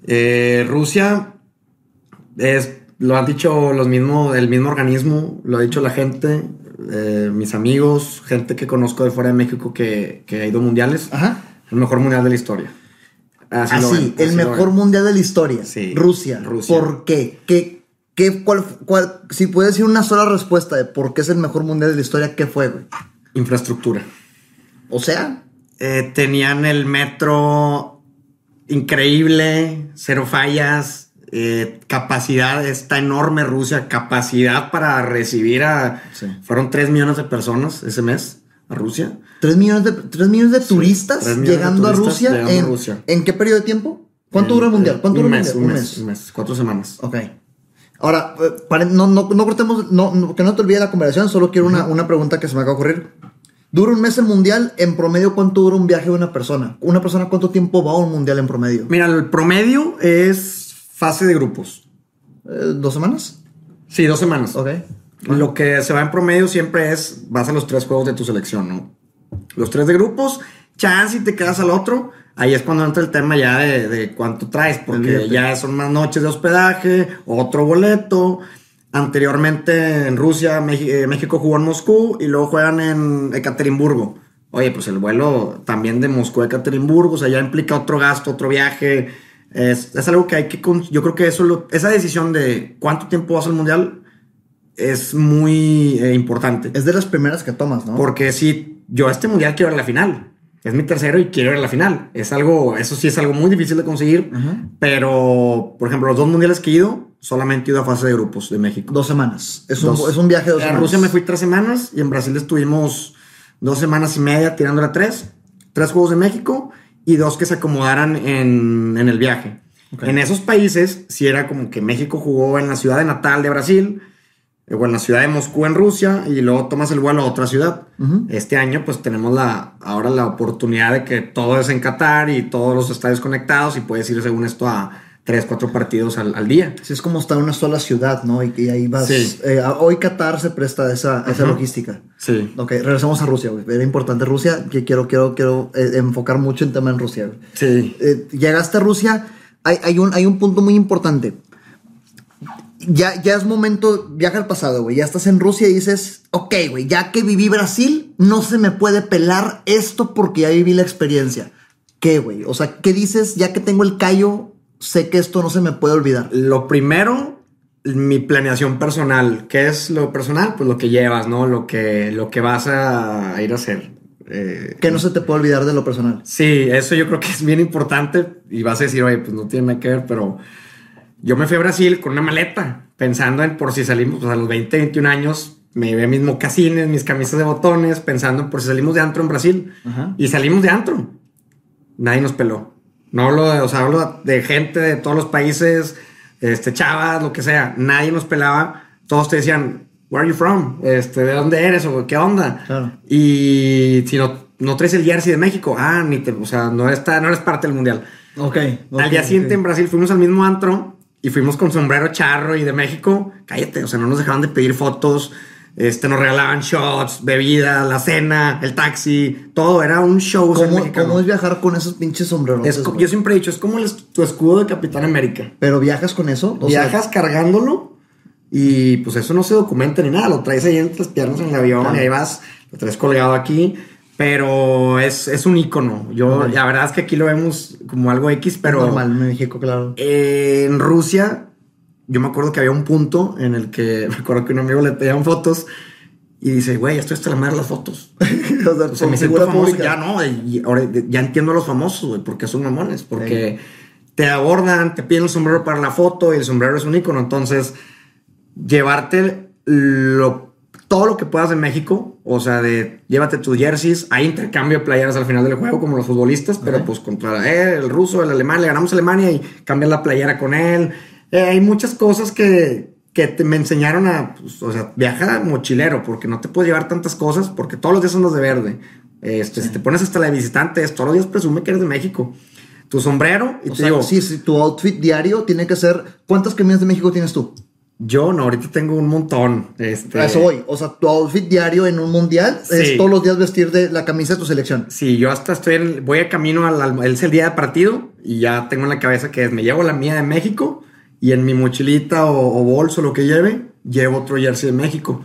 Eh, Rusia es, lo han dicho los mismos, el mismo organismo, lo ha dicho la gente, eh, mis amigos, gente que conozco de fuera de México que, ha ido mundiales. Ajá. El mejor mundial de la historia. Así, el mejor mundial de la historia. Sí, Rusia. Rusia. ¿Por qué? ¿Qué, qué cuál, cuál, si puedes decir una sola respuesta de por qué es el mejor mundial de la historia, ¿qué fue, güey? Infraestructura. O sea. Eh, tenían el metro increíble, cero fallas, eh, capacidad, está enorme Rusia, capacidad para recibir a... Fueron 3 millones de personas ese mes a Rusia. 3 millones de, 3 millones de turistas llegando, a, Rusia en, qué periodo de tiempo? ¿Cuánto dura el mundial? ¿Cuánto un dura mes, un mes, un mes, cuatro semanas. Ok. Ahora, eh, no, no, no cortemos, no, que no te olvide la conversación, solo quiero una, una pregunta que se me acaba de ocurrir. Dura un mes el mundial. En promedio, ¿cuánto dura un viaje de una persona? ¿Una persona cuánto tiempo va a un mundial en promedio? Mira, el promedio es fase de grupos. Eh, ¿Dos semanas? Sí, dos semanas. Ok. Lo que se va en promedio siempre es, vas a los tres juegos de tu selección, ¿no? Los tres de grupos, chance y te quedas al otro. ahí es cuando entra el tema ya de, de cuánto traes, porque ya son más noches de hospedaje, otro boleto. Anteriormente en Rusia, eh, México jugó en Moscú y luego juegan en Ekaterimburgo. Oye, pues el vuelo también de Moscú a Ekaterimburgo, o sea, ya implica otro gasto, otro viaje. Es, es algo que hay que... Yo creo que eso lo- esa decisión de cuánto tiempo vas al Mundial es muy eh, importante. Es de las primeras que tomas, ¿no? Porque si yo a este mundial quiero ir a la final. Es mi tercero y quiero ir a la final. Es algo, eso sí es algo muy difícil de conseguir. Pero, por ejemplo, los dos mundiales que he ido, solamente he ido a fase de grupos de México. Dos semanas. Es un, es un viaje de dos semanas. Rusia me fui tres semanas y en Brasil estuvimos dos semanas y media tirándole a tres. Tres juegos de México y dos que se acomodaran en, en el viaje. En esos países, si era como que México jugó en la ciudad de Natal de Brasil, eh, o en la ciudad de Moscú en Rusia, y luego tomas el vuelo a otra ciudad. Ujú. Este año, pues tenemos la, ahora la oportunidad de que todo es en Qatar y todos los estadios conectados y puedes ir según esto a tres, cuatro partidos al, al día. Sí, es como estar en una sola ciudad, ¿no? Y que ahí vas. Sí. eh, hoy Qatar se presta a esa, a esa logística. Sí. Ok, regresamos a Rusia, güey. Era importante Rusia, que quiero, quiero, quiero eh, enfocar mucho en tema en Rusia, güey. Sí. Eh, llegaste a Rusia, hay, hay, un, hay un punto muy importante. Ya, ya es momento, viaja al pasado, güey. Ya estás en Rusia y dices, ok, güey, ya que viví Brasil, no se me puede pelar esto porque ya viví la experiencia. ¿Qué, güey? O sea, ¿qué dices? Ya que tengo el callo, sé que esto no se me puede olvidar. Lo primero, mi planeación personal. ¿Qué es lo personal? Pues lo que llevas, ¿no? Lo que, lo que vas a ir a hacer. Eh, Que no se te puede olvidar de lo personal. Sí, eso yo creo que es bien importante. Y vas a decir, oye, pues no tiene nada que ver, pero yo me fui a Brasil con una maleta, pensando en por si salimos, pues a los 20, 21 años, me llevé mis mocasines, mis camisas de botones, pensando en por si salimos de antro en Brasil. Ajá. Y salimos de antro. Nadie nos peló. No hablo de, o sea, hablo de gente de todos los países, este, chavas, lo que sea. Nadie nos pelaba. Todos te decían, where are you from? Este, ¿de dónde eres? O qué onda? Claro. Y si no, no traes el jersey de México, ah, ni te, o sea, no, está, no eres parte del mundial. Ok. al día siguiente en Brasil fuimos al mismo antro y fuimos con sombrero charro y de México. Cállate, o sea, no nos dejaban de pedir fotos. Este, nos regalaban shots, bebida, la cena, el taxi, todo era un show. ¿Cómo, cómo es viajar con esos pinches sombreros? Es yo siempre he dicho, es como el tu escudo de Capitán América. Pero viajas con eso. O sea, Viajas cargándolo y pues eso no se documenta ni nada. Lo traes ahí entre las piernas en el avión Claro. y ahí vas, lo traes colgado aquí. Pero es, es un icono. Yo, la verdad es que aquí lo vemos como algo X, pero normal en México, claro. eh, en Rusia, yo me acuerdo que había un punto en el que me acuerdo que un amigo le pedían fotos y dice, güey, esto hasta la madre de las fotos. o sea, O sea, me siento famoso. pública. Ya no, y ahora ya entiendo a los famosos, güey, porque son mamones, porque te abordan, te piden el sombrero para la foto y el sombrero es un icono. Entonces, llevarte lo, todo lo que puedas de México, o sea, de llévate tus jerseys, hay intercambio de playeras al final del juego, como los futbolistas, pero pues contra eh, el ruso, el alemán, le ganamos a Alemania y cambias la playera con él. Eh, hay muchas cosas que, que te- me enseñaron a, pues, o sea, viajar mochilero, porque no te puedes llevar tantas cosas, porque todos los días son los de verde. Este, Si te pones hasta la de visitante, todos los días presume que eres de México. Tu sombrero, y O te sea, digo, sí, sí, tu outfit diario tiene que ser. ¿Cuántas camisas de México tienes tú? Yo no, ahorita tengo un montón. Este, A eso voy. O sea, tu outfit diario en un mundial Sí. es todos los días vestir de la camisa de tu selección. Sí, yo hasta estoy en, voy a camino al, al- es el día de partido y ya tengo en la cabeza que es, me llevo la mía de México y en mi mochilita o, o bolso, lo que lleve, llevo otro jersey de México.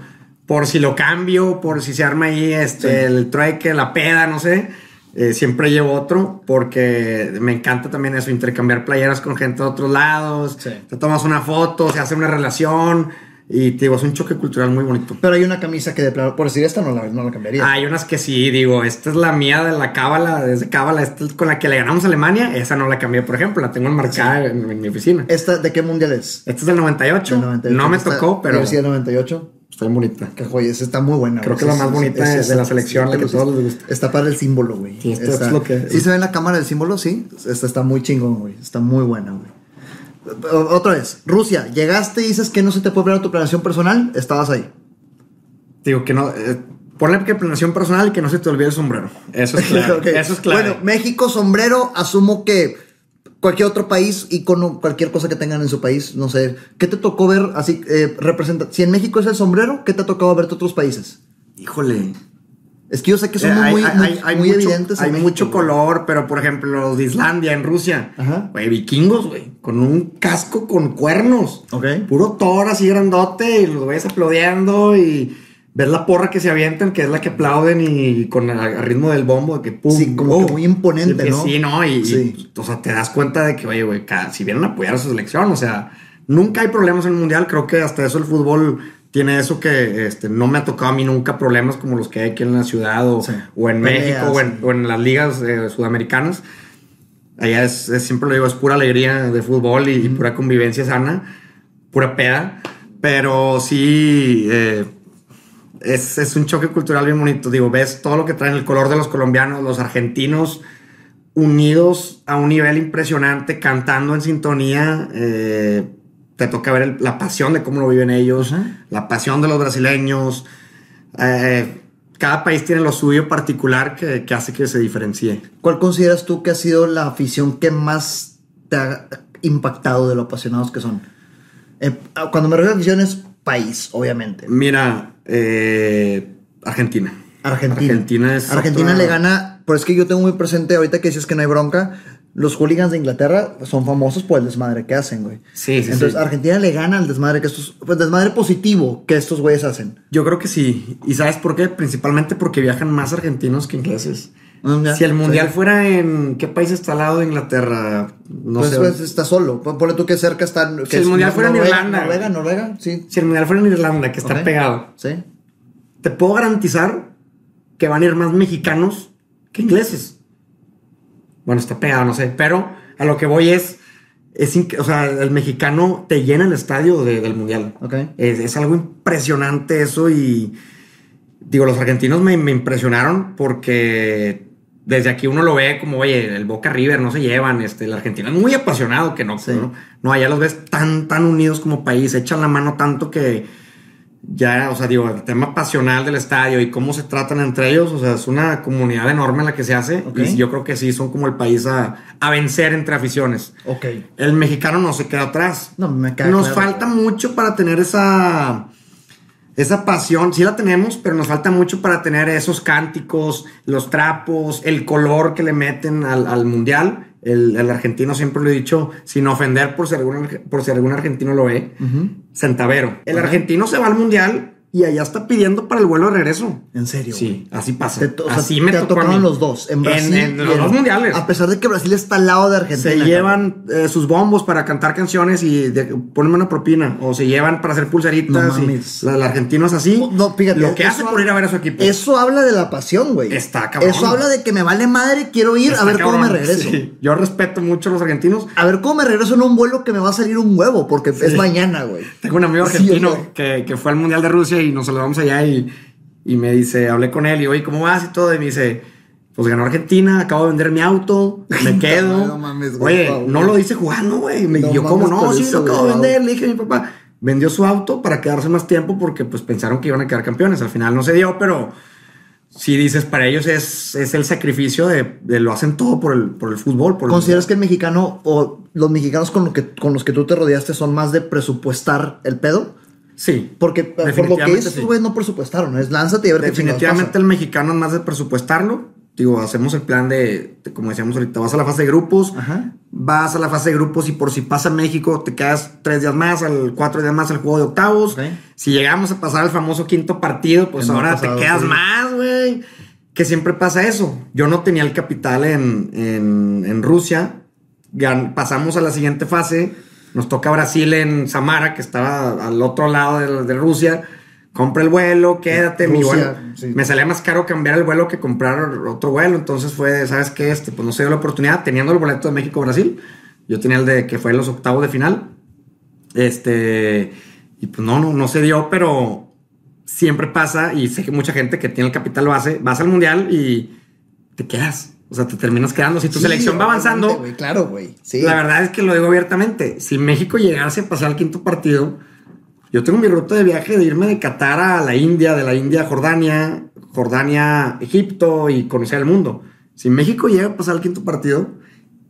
Por si lo cambio, por si se arma ahí este, Sí. el trueque, la peda, no sé. Eh, siempre llevo otro porque me encanta también eso, intercambiar playeras con gente de otros lados. Sí. Te tomas una foto, se hace una relación y te digo, es un choque cultural muy bonito. Pero hay una camisa que de plano, por decir esta no la, no la cambiaría. Hay unas que sí, digo, esta es la mía de la cábala, desde cábala, esta es con la que le ganamos a Alemania, esa no la cambié, por ejemplo, la tengo enmarcada en, en mi oficina. ¿Esta de qué mundial es? Esta es del 98, Del 98. no me Esta- tocó, pero Jersey del 98. Está bien bonita. Que joya, esa está muy buena. Creo güey. que es la más bonita esa- de- la selección, la que todos les gusta. Está para el símbolo, güey. Sí, esto Está- es lo que- ¿Sí se ve en la cámara el símbolo? Sí. Esta está muy chingón, güey. Está muy buena, güey. Otra vez, Rusia, llegaste y dices que no se te puede ver tu planeación personal, estabas ahí. Digo que no, eh, ponle que planeación personal y que no se te olvide el sombrero. Eso es claro, eso es claro. Bueno, México, sombrero, asumo que cualquier otro país y con cualquier cosa que tengan en su país, no sé, ¿qué te tocó ver así? Eh, representa si en México es el sombrero, ¿qué te ha tocado ver de otros países? Híjole, Es que yo sé que son Eh, hay- muy, hay- muy, hay- hay muy mucho- evidentes. en Hay México, mucho güey. color, pero por ejemplo, los de Islandia, en Rusia, Ajá. güey, vikingos, güey, con un casco con cuernos. Ok. Puro toro así grandote y los güeyes aplaudiendo y ver la porra que se avientan, que es la que aplauden y con el ritmo del bombo, de que pum. Sí, como que muy imponente, ¿no? Sí, ¿no? Y, y, Sí. o sea, te das cuenta de que, oye, güey, si vienen a apoyar a su selección, o sea, nunca hay problemas en el mundial. Creo que hasta eso el fútbol tiene eso que este, no me ha tocado a mí nunca problemas como los que hay aquí en la ciudad o, Sí. o en Peleas, México o en, sí. o en las ligas eh, sudamericanas. Allá es, es- siempre lo digo, es pura alegría de fútbol y, y pura convivencia sana, pura peda. Pero sí, eh, es, es un choque cultural bien bonito. Digo, ves todo lo que traen el color de los colombianos, los argentinos unidos a un nivel impresionante, cantando en sintonía. eh, te toca ver el- la pasión de cómo lo viven ellos, la pasión de los brasileños. Eh, cada país tiene lo suyo particular que, que hace que se diferencie. ¿Cuál consideras tú que ha sido la afición que más te ha impactado de lo apasionados que son? Eh, cuando me refiero a afición es país, obviamente. Mira, eh, Argentina. Argentina. Argentina es Argentina otra- le gana, pero es que yo tengo muy presente ahorita que dices que no hay bronca. Los hooligans de Inglaterra son famosos por el desmadre que hacen, güey. Sí, sí, Entonces, sí. Argentina le gana al desmadre que estos, pues desmadre positivo que estos güeyes hacen. Yo creo que sí. ¿Y sabes por qué? Principalmente porque viajan más argentinos que ingleses. Si el mundial Sí. fuera en qué país está al lado de Inglaterra, no pues, sé. pues, está solo. Pon- Ponle tú que cerca está. que Si el es mundial fuera en Irlanda. Noruega, Noruega, sí. Si el mundial fuera en Irlanda, que está pegado, Sí. te puedo garantizar que van a ir más mexicanos que ingleses. Bueno, está pegado, no sé, pero a lo que voy es, es o sea, el mexicano te llena el estadio de- del mundial. Ok. Es, es algo impresionante eso y digo, los argentinos me, me impresionaron porque desde aquí uno lo ve como, oye, el Boca River no se llevan, este, el argentino es muy apasionado que no, Sí. no, no, allá los ves tan, tan unidos como país, echan la mano tanto que ya, o sea, digo, el tema pasional del estadio y cómo se tratan entre ellos, o sea, es una comunidad enorme la que se hace Ok. y yo creo que sí, son como el país a, a vencer entre aficiones. Ok. El mexicano no se queda atrás. No, me queda Nos claro. falta mucho para tener esa esa pasión. Sí la tenemos, pero nos falta mucho para tener esos cánticos, los trapos, el color que le meten al, al mundial. El, el argentino siempre lo he dicho, sin ofender por si algún, por si algún argentino lo ve. Ujú. Centavero. El argentino se va al mundial y allá está pidiendo para el vuelo de regreso. En serio. Sí, así pasa. Te, to- o sea, así me te tocó a tocaron los dos. En Brasil. En, los dos mundiales. A pesar de que Brasil está al lado de Argentina. Se llevan eh, sus bombos para cantar canciones y de, ponerme una propina. O se llevan para hacer pulseritas. No mames. la- el argentino es así. No, fíjate. Lo que hace por ir a ver a su equipo. Eso habla de la pasión, güey. Está cabrón. Eso habla de que me vale madre, quiero ir a ver cómo me regreso. Sí. Yo respeto mucho a los argentinos. A ver cómo me regreso en un vuelo que me va a salir un huevo, porque es mañana, güey. Tengo un amigo argentino que, que fue al Mundial de Rusia y nos saludamos allá y, y me dice, hablé con él y oye, ¿cómo vas? Y todo. Y me dice, pues ganó Argentina, acabo de vender mi auto, me quedo. No mames, güey, oye, no lo dice jugando, güey. No yo, ¿cómo no? Sí, lo acabo de vender. Le dije a mi papá, vendió su auto para quedarse más tiempo porque pues pensaron que iban a quedar campeones. Al final no se dio, pero si dices, para ellos es, es el sacrificio de, de lo hacen todo por el, por el fútbol. Por el- ¿Consideras que el mexicano o los mexicanos con, lo que, con los que tú te rodeaste son más de presupuestar el pedo? Sí. Porque por lo que Definitivamente estos sí. no presupuestaron, es lánzate y a ver qué Definitivamente pasa. el mexicano es más de presupuestarlo. Digo, hacemos el plan de, de, como decíamos ahorita, vas a la fase de grupos, Ajá. vas a la fase de grupos y por si pasa México te quedas tres días más, al cuatro días más al juego de octavos. Ok. Si llegamos a pasar al famoso quinto partido, pues ahora pasado, te quedas sí. más, güey. Que siempre pasa eso. Yo no tenía el capital en, en, en Rusia. Gan- pasamos a la siguiente fase. Nos toca Brasil en Samara, que estaba al otro lado de, de Rusia. Compra el vuelo, quédate. mi vuelo. sí. Me salía más caro cambiar el vuelo que comprar otro vuelo. Entonces fue, ¿sabes qué? Este, pues no se dio la oportunidad. Teniendo el boleto de México-Brasil. Yo tenía el de que fue los octavos de final. Este. Y pues no, no, no se dio, pero siempre pasa. Y sé que mucha gente que tiene el capital lo hace. Vas al mundial y te quedas. O sea, te terminas quedando. Si tu Sí, selección va avanzando. güey, claro, güey. Sí. La verdad es que lo digo abiertamente. Si México llegase a pasar al quinto partido, yo tengo mi ruta de viaje de irme de Qatar a la India, de la India a Jordania, Jordania, Egipto y conocer el mundo. Si México llega a pasar al quinto partido,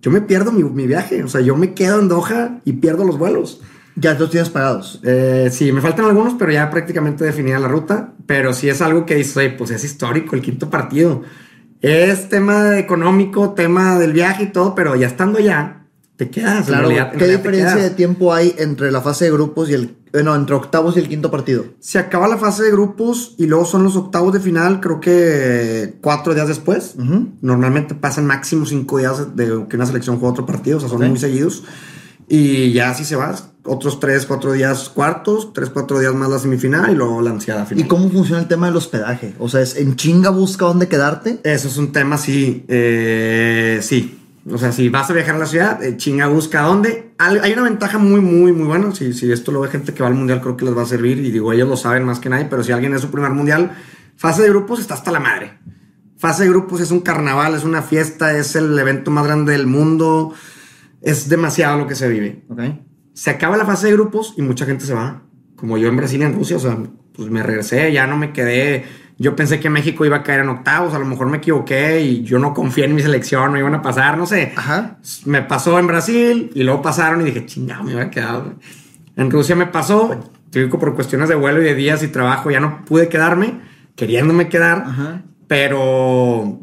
yo me pierdo mi, mi viaje. O sea, yo me quedo en Doha y pierdo los vuelos. Ya los tienes pagados. Eh, sí, me faltan algunos, pero ya prácticamente definida la ruta. Pero sí es algo que dice, pues es histórico el quinto partido. Es tema económico, tema del viaje y todo, pero ya estando allá, te quedas. Claro, ¿qué diferencia de tiempo hay entre la fase de grupos y el, bueno, entre octavos y el quinto partido? Se acaba la fase de grupos y luego son los octavos de final, creo que cuatro días después. Normalmente pasan máximo cinco días de que una selección juega otro partido, o sea, son muy seguidos. Y ya así se va. Otros tres, cuatro días cuartos, tres, cuatro días más la semifinal y luego la ansiada final. ¿Y cómo funciona el tema del hospedaje? O sea, ¿es en chinga busca dónde quedarte? Eso es un tema, sí. Eh, sí. O sea, si vas a viajar a la ciudad, eh, chinga busca dónde. Hay una ventaja muy, muy, muy buena. Si, si esto lo ve gente que va al mundial, creo que les va a servir. Y digo, ellos lo saben más que nadie. Pero si alguien es su primer mundial, fase de grupos está hasta la madre. Fase de grupos es un carnaval, es una fiesta, es el evento más grande del mundo es demasiado lo que se vive. Okay. Se acaba la fase de grupos y mucha gente se va. Como yo en Brasil y en Rusia, o sea, pues me regresé, ya no me quedé. Yo pensé que México iba a caer en octavos, a lo mejor me equivoqué y yo no confié en mi selección, no iban a pasar, no sé. Ajá. Me pasó en Brasil y luego pasaron y dije, chingado, me iba a quedar. En Rusia me pasó, tuve por cuestiones de vuelo y de días y trabajo, ya no pude quedarme, queriéndome quedar, Ajá. pero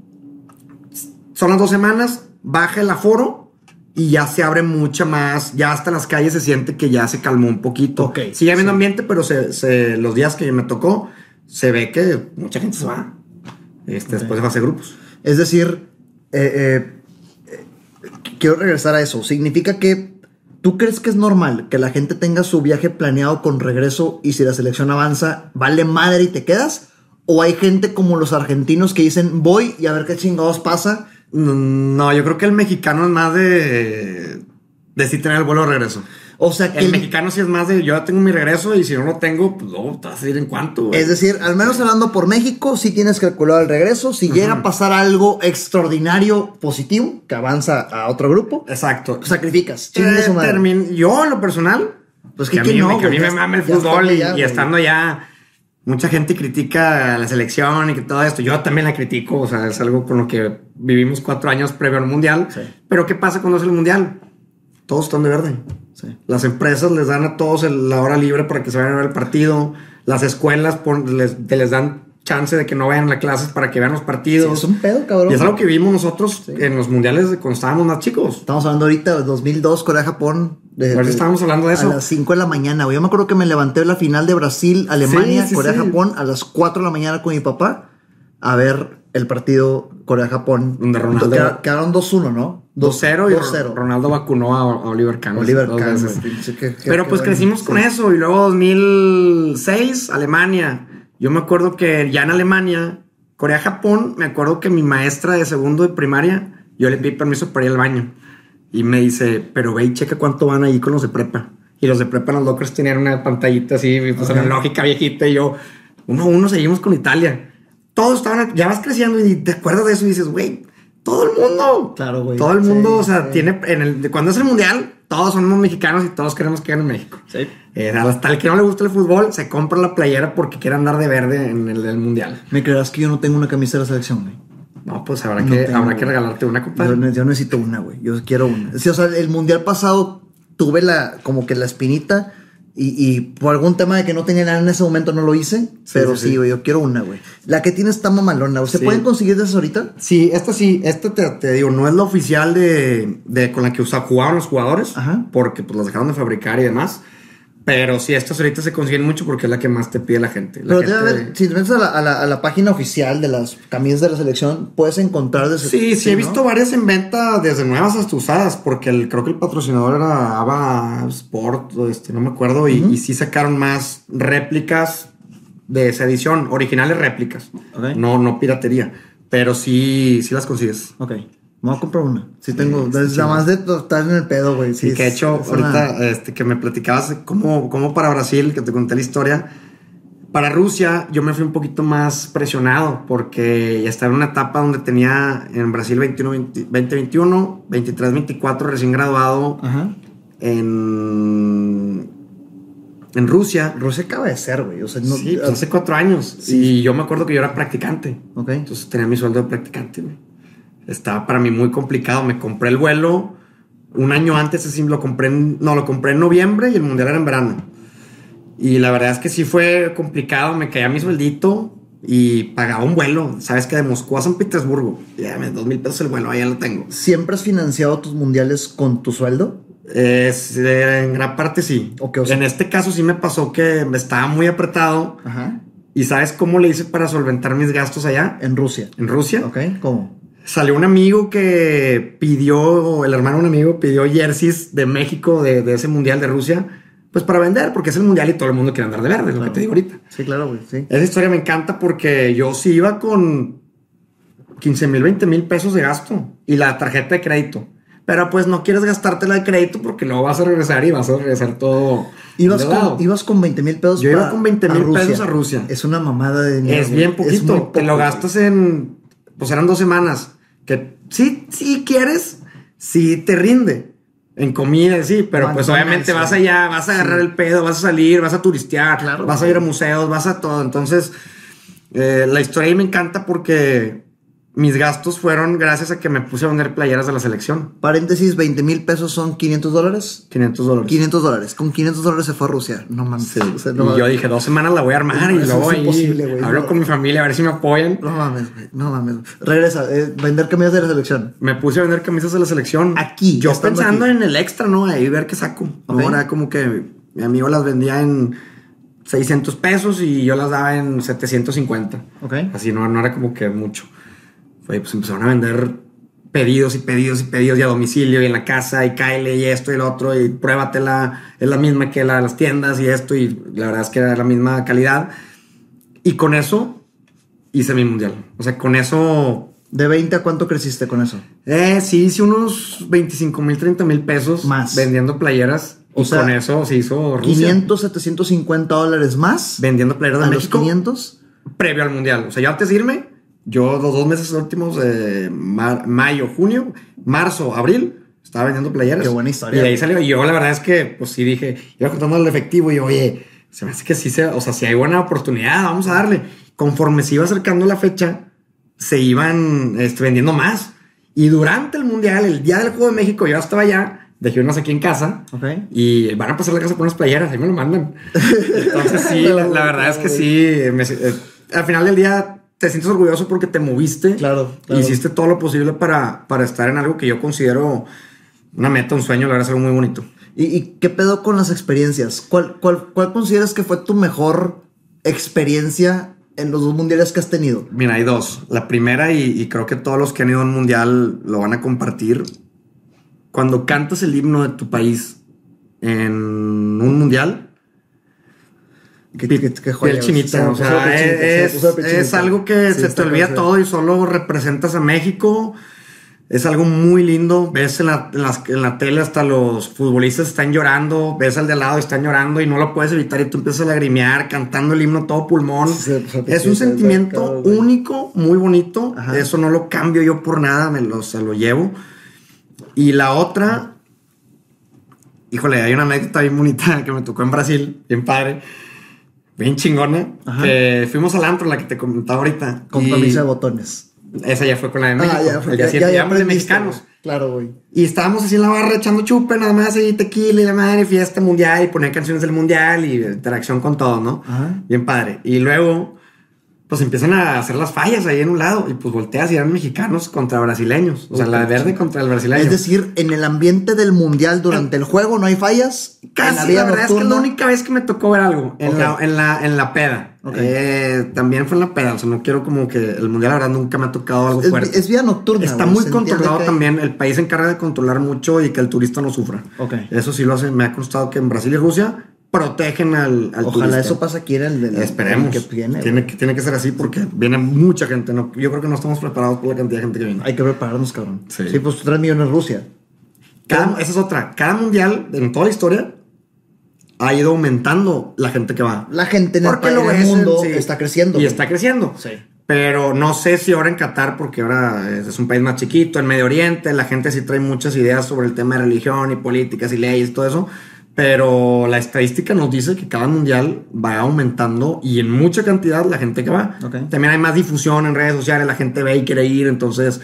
son las dos semanas, baja el aforo y ya se abre mucha más, ya hasta en las calles se siente que ya se calmó un poquito. Ok, Sigue habiendo ambiente, pero se, se- los días que me tocó, se ve que mucha gente se va. Este, Después de fase grupos. Es decir, eh, eh, eh, quiero regresar a eso. Significa que tú crees que es normal que la gente tenga su viaje planeado con regreso y si la selección avanza, vale madre y te quedas? ¿O hay gente como los argentinos que dicen voy y a ver qué chingados pasa? No, yo creo que el mexicano es más de, de sí tener el vuelo de regreso. O sea que El el- mexicano sí es más de yo ya tengo mi regreso y si no lo tengo, pues no, te vas a ir en cuánto. güey? Es decir, al menos hablando por México, sí tienes calculado el regreso. Si llega a pasar algo extraordinario positivo, que avanza a otro grupo, Exacto. sacrificas. Eh, yo, en lo personal, Pues que que a mí, no, me- que a mí me mama el fútbol y, ya, y estando ya, mucha gente critica a la selección y que todo esto. Yo también la critico, o sea, es algo con lo que vivimos cuatro años previo al mundial. Sí. Pero ¿qué pasa cuando es el mundial? Todos están de verde. Sí. Las empresas les dan a todos la hora libre para que se vayan a ver el partido. Las escuelas pon- les, les dan chance de que no vayan a clases para que vean los Sí, partidos. es un pedo, cabrón. y es algo que vimos nosotros en los mundiales cuando estábamos más chicos. Estamos hablando ahorita de 2002, Corea-Japón. De- Ahorita de- estábamos hablando de eso. A las 5 de la mañana, güey. Yo me acuerdo que me levanté la final de Brasil, Alemania, Sí, sí, Corea-Japón a las 4 de la mañana con mi papá a ver el partido Corea-Japón. Donde Ronaldo- Queda- Quedaron 2-1, ¿no? 2-0 y 2-0. Ronaldo vacunó a, Oliver Kahn. Oliver Kahn, Pero pues crecimos con Sí. eso y luego 2006, Alemania. Yo me acuerdo que ya en Alemania, Corea-Japón, me acuerdo que mi maestra de segundo de primaria, yo le pedí permiso para ir al baño y me dice, pero ve y checa cuánto van ahí con los de prepa. Y los de prepa en los lockers tenían una pantallita así, pues Ok. analógica viejita y yo, uno a uno seguimos con Italia. Todos estaban, ya vas creciendo y te acuerdas de eso y dices, güey, todo el mundo. Claro, güey. Todo el mundo, Sí, o sea, sí. tiene en el cuando es el mundial, todos somos mexicanos y todos queremos que gane México. Sí. Eh, hasta el que no le gusta el fútbol se compra la playera porque quiere andar de verde en el, del mundial. ¿Me creerás que yo no tengo una camisa de la selección, güey? No, pues habrá No que tengo, habrá que regalarte una copa. Yo, ne- yo necesito una, güey. Yo quiero una. Sí, o sea, el mundial pasado tuve la, como que la espinita y, y por algún tema de que no tenía nada en ese momento no lo hice. pero sí, sí, sí. güey, yo quiero una, güey. La que tiene está mamalona. ¿Se pueden conseguir de esas ahorita? Sí, esta sí, esta te, te digo, no es la oficial de, de con la que usa, jugaban los jugadores, Ajá. porque pues las dejaron de fabricar y demás. Pero sí, estas ahorita se consiguen mucho porque es la que más te pide la gente. La Pero debe gente- haber, si te metes a la, a la- a la página oficial de las camisas de la selección, puedes encontrar de ese- Sí, sí, he visto varias en venta, desde nuevas hasta usadas, porque el, creo que el patrocinador era Ava Sport, este, no me acuerdo, y, y sí sacaron más réplicas de esa edición, originales réplicas, Ok. no, no piratería, pero sí, sí las consigues. Ok. Me voy a comprar una. Sí tengo. Sí, desde sí, sí. más de estar en el pedo, güey. Sí, Sí, que es- hecho, es una- ahorita este, que me platicabas cómo, cómo para Brasil, que te conté la historia, para Rusia yo me fui un poquito más presionado porque ya estaba en una etapa donde tenía en Brasil 21, 20, 2021, 23, 24 recién graduado Ajá. en, en Rusia. Rusia acaba de ser, güey. O sea, no. sí, pues hace cuatro años. Y yo me acuerdo que yo era practicante. Ok. Entonces tenía mi sueldo de practicante. güey. Estaba para mí muy complicado. Me compré el vuelo Un año antes, así lo compré, en- no, lo compré en noviembre y el mundial era en verano. Y la verdad es que sí fue complicado, me caía mi sueldito y pagaba un vuelo, sabes que de Moscú a San Petersburgo, ya me dos mil pesos el vuelo, ahí ya lo tengo. ¿Siempre has financiado tus mundiales con tu sueldo? Es, eh, en gran parte sí. Ok, o sea- en este caso sí me pasó que me estaba muy apretado Ajá. y sabes cómo le hice para solventar mis gastos allá En Rusia. en Rusia. ¿Ok? ¿Cómo? Salió un amigo que pidió, el hermano de un amigo pidió jerseys de México de, de ese mundial de Rusia, pues para vender, porque es el mundial y todo el mundo quiere andar de verde, es lo que te digo ahorita. Sí, claro, güey. Sí. Esa historia me encanta porque yo sí iba con 15 mil, 20 mil pesos de gasto y la tarjeta de crédito. Pero pues no quieres gastártela de crédito porque luego vas a regresar y vas a regresar todo. Ibas con, ibas con 20 mil pesos. Yo iba con 20,000 a pesos a Rusia. Es una mamada de dinero. Es bien poquito. poco, te lo gastas en. Pues eran dos semanas. Que sí, sí quieres, sí te rinde. En comida, sí, pero pues obviamente vas allá, vas a agarrar el pedo, vas a salir, vas a turistear, Claro, vas a ir a museos, vas a todo. Entonces, eh, la historia ahí me encanta porque mis gastos fueron gracias a que me puse a vender playeras de la selección. Paréntesis, 20 mil pesos son 500 dólares. 500 dólares. 500 dólares. Con 500 dólares se fue a Rusia. No mames. Sí. O sea, no y yo dije, dos semanas la voy a armar No, y luego ahí hablo no. con mi familia a ver si me apoyan. No mames, güey. No mames. Regresa. eh, vender camisas de la selección. Me puse a vender camisas de la selección. Aquí, Yo pensando aquí. en el extra, ¿no? Ahí ver qué saco. Ok. Ahora como que mi amigo las vendía en 600 pesos y yo las daba en 750. Ok. Así no, no era como que mucho. Pues empezaron a vender pedidos y pedidos y pedidos y a domicilio y en la casa y cáele y esto y lo otro y pruébatela. Es la misma que la de las tiendas y esto y la verdad es que era la misma calidad. Y con eso hice mi mundial. O sea, con eso ¿De 20 a cuánto creciste con eso? eh, sí, hice unos 25 mil, 30 mil pesos Más. vendiendo playeras. O y sea, con eso se hizo Rusia. 500, 750 dólares más. Vendiendo playeras a de los México 500. previo al mundial. O sea, yo antes de irme, yo los dos meses últimos, mar- mayo, junio, marzo, abril, estaba vendiendo playeras. Qué buena historia. Y de ahí salió. Y yo, la verdad es que, pues sí dije, iba contando el efectivo y yo, oye, se me hace que sí, se, o sea, si hay buena oportunidad, vamos a darle. Conforme se iba acercando la fecha, se iban este, vendiendo más. Y durante el mundial, el día del Juego de México, yo estaba allá, dejé unas aquí en casa. Ok. Y van a pasar la casa por unas playeras, ahí me lo mandan. Entonces sí, la, la verdad es que sí. me- eh, al final del día te sientes orgulloso porque te moviste. Claro, claro. Hiciste todo lo posible para, para estar en algo que yo considero una meta, un sueño, la verdad es algo muy bonito. ¿Y, y qué pedo con las experiencias? ¿Cuál, cuál, ¿Cuál consideras que fue tu mejor experiencia en los dos mundiales que has tenido? Mira, hay dos. La primera, y, y creo que todos los que han ido a un mundial lo van a compartir. Cuando cantas el himno de tu país en un mundial, ¿Qué, qué- qué joya, piel chinita. O sea, es, es chinita. algo que Sí, se te olvida todo y solo representas a México. Es algo muy lindo. Ves en la, en las- en la tele hasta los futbolistas están llorando. Ves al de al lado y están llorando y no lo puedes evitar y tú empiezas a lagrimear cantando el himno todo pulmón. Sí, piel es un sentimiento único, muy bonito. Ajá. Eso no lo cambio yo por nada, me lo, se lo llevo. Y la otra, híjole, hay una anécdota bien bonita que me tocó en Brasil, bien padre, bien chingona. Ajá. Que fuimos al antro, la que te comentaba ahorita. Con y camisa de botones. Esa ya fue con la de México. Ah, ya, fue- el ya, siguiente ya, llegamos de mexicanos. Claro, güey. Y estábamos así en la barra echando chupe, nada más, y tequila y la madre, fiesta mundial, y poner canciones del mundial y interacción con todo, ¿no? Ajá. Bien padre. Y luego, pues empiezan a hacer las fallas ahí en un lado, y pues volteas y eran mexicanos contra brasileños. O sea, la de verde contra el brasileño. Es decir, en el ambiente del mundial durante el juego no hay fallas. Casi, la, verdad es que es la única vez que me tocó ver algo en, la, en, la, en la peda. Eh, también fue en la peda, o sea, no quiero como que el mundial, la verdad, nunca me ha tocado algo es, fuerte. es vida nocturna. Está güey, muy controlado que también. El país se encarga de controlar mucho y que el turista no sufra. Ok. Eso sí lo hace. Me ha constado que en Brasil y Rusia protegen al, al Ojalá turista. eso pase aquí en el, el- Esperemos. el que viene. tiene, que, tiene que ser así porque viene mucha gente. No, yo creo que no estamos preparados por la cantidad de gente que viene. Hay que prepararnos, cabrón. Sí. Sí, pues 3 millones Rusia. Cada- esa es otra. Cada mundial, en toda la historia, ha ido aumentando la gente que va. La gente en el, Porque lo en el ves en- mundo sí. está creciendo. Y güey. está creciendo. Sí. Pero no sé si ahora en Qatar, porque ahora es un país más chiquito, en Medio Oriente, la gente sí trae muchas ideas sobre el tema de religión y políticas y leyes y todo eso. Pero la estadística nos dice que cada mundial va aumentando y en mucha cantidad la gente que va. También hay más difusión en redes sociales, la gente ve y quiere ir, entonces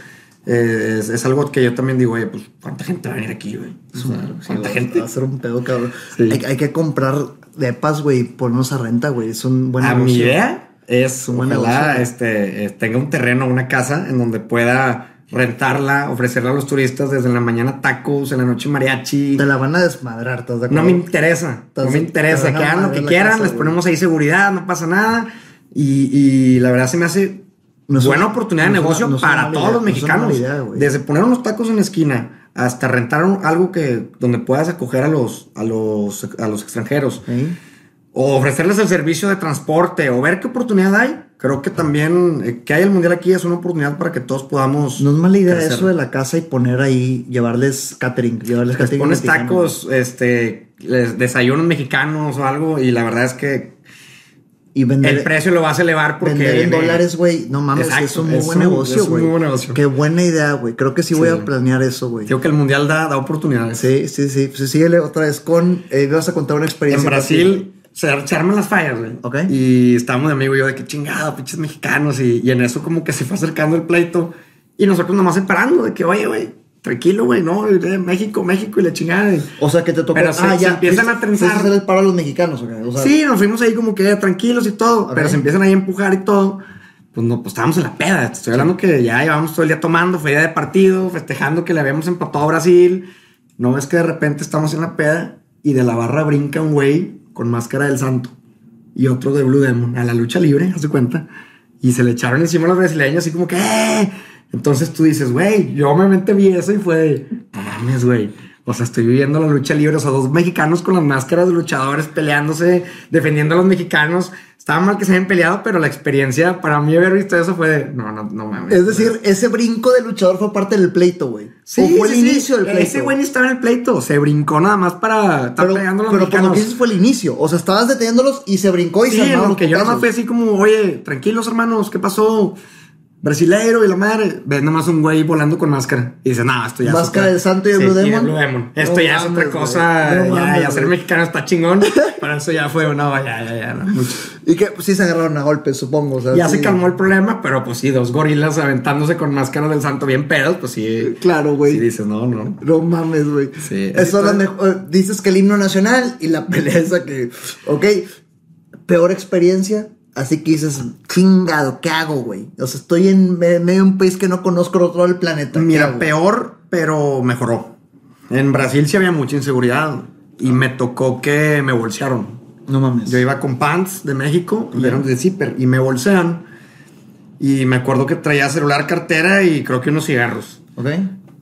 eh, es, es algo que yo también digo, oye, pues, ¿cuánta gente va a venir aquí, güey? O sea, ¿Cuánta Sí, gente? Va a ser un pedo, cabrón. Sí. Hay, hay que comprar depas, güey, ponernos a renta, güey. Es un buen a mi idea es, ojalá, negocio. este, eh, tenga un terreno, una casa en donde pueda rentarla, ofrecerla a los turistas desde la mañana tacos, en la noche mariachi. Te la van a desmadrar, ¿estás de No acuerdo? me interesa, no me interesa, que hagan lo que quieran, casa, les güey. ponemos ahí seguridad, no pasa nada. Y, y la verdad se me hace No buena una- oportunidad de no negocio una para todos idea, los mexicanos. idea. Desde poner unos tacos en la esquina hasta rentar algo que donde puedas acoger a los, a los, a los extranjeros. O ofrecerles el servicio de transporte o ver qué oportunidad hay. Creo que también eh, que haya el mundial aquí es una oportunidad para que todos podamos. No es mala idea crecer. eso de la casa y poner ahí, llevarles catering, llevarles Les catering. pones mexicano. tacos, este, les- desayunos mexicanos o algo, y la verdad es que y vender, el precio lo vas a elevar porque. vender en dólares, güey. No mames, Exacto, es un muy es buen un- negocio, güey. muy buen negocio. Qué buena idea, güey. Creo que sí, voy a planear eso, güey. Digo que el mundial da, da oportunidades. Sí, sí, sí. Pues síguele otra vez con. Eh, vas a contar una En experiencia. Brasil se, se arman las fallas, güey. Ok. Y estábamos de amigo y yo de que chingado, pinches mexicanos. Y, y en eso como que se fue acercando el pleito. Y nosotros nomás separando de que, oye, güey, tranquilo, güey, no, México, México y la chingada. O sea, que te tocó. Pero se- ah, se ya. empiezan a trenzar. hacer el paro a los mexicanos, ok. O sea, sí, nos fuimos ahí como que tranquilos y todo. Ok. Pero se empiezan ahí a empujar y todo. Pues no, pues estábamos en la peda. Estoy hablando que ya llevamos todo el día tomando, fue día de partido, festejando que le habíamos empatado a Brasil. No ves que de repente estamos en la peda y de la barra brinca un güey con máscara del santo y otro de Blue Demon a la lucha libre, haz de cuenta. Y se le echaron encima a los brasileños así como que... "Eh". Entonces tú dices, güey, yo obviamente vi eso y fue "No mames, güey. O sea, estoy viviendo la lucha libre. O sea, dos mexicanos con las máscaras de luchadores peleándose, defendiendo a los mexicanos. Estaba mal que se hayan peleado, pero la experiencia para mí haber visto eso fue de, no, no, no mames. Es decir, ese brinco de luchador fue parte del pleito, güey. Sí, o fue el sí, inicio del pleito. Ese güey ni estaba en el pleito. Se brincó nada más para estar pero, pegando a los pero por lo mexicanos. que dices fue el inicio. O sea, estabas deteniéndolos y se brincó y Sí, se armaron que yo nada más fue así como, oye, tranquilos hermanos, ¿qué pasó? Brasileiro y la madre. Ves nada más un güey volando con máscara. Y dice, no, esto ya Máscara es del santo y de Blue Demon. Esto No ya es otra cosa. No ya, mames, ya ser mexicano está chingón. Para eso ya fue, no, ya, ya, ya. no. Y que pues, sí se agarraron a golpes, supongo. o sea, Ya sí. se calmó el problema, pero pues sí, dos gorilas aventándose con máscara del santo bien pedos, pues sí. Claro, güey. Sí dices, no, no. No mames, güey. Sí. Eso es lo mejor. Dices que el himno nacional y la pelea esa que. Ok. Peor experiencia. Así que dices, chingado, ¿qué hago, güey? O sea, estoy en me- medio de un país que no conozco otro lado del planeta. ¿qué Mira, hago? peor, pero mejoró. En Brasil sí había mucha inseguridad y me tocó que me bolsearon. No mames. Yo iba con pants de México y eran de zipper y me bolsean. Y me acuerdo que traía celular, cartera y creo que unos cigarros. Ok.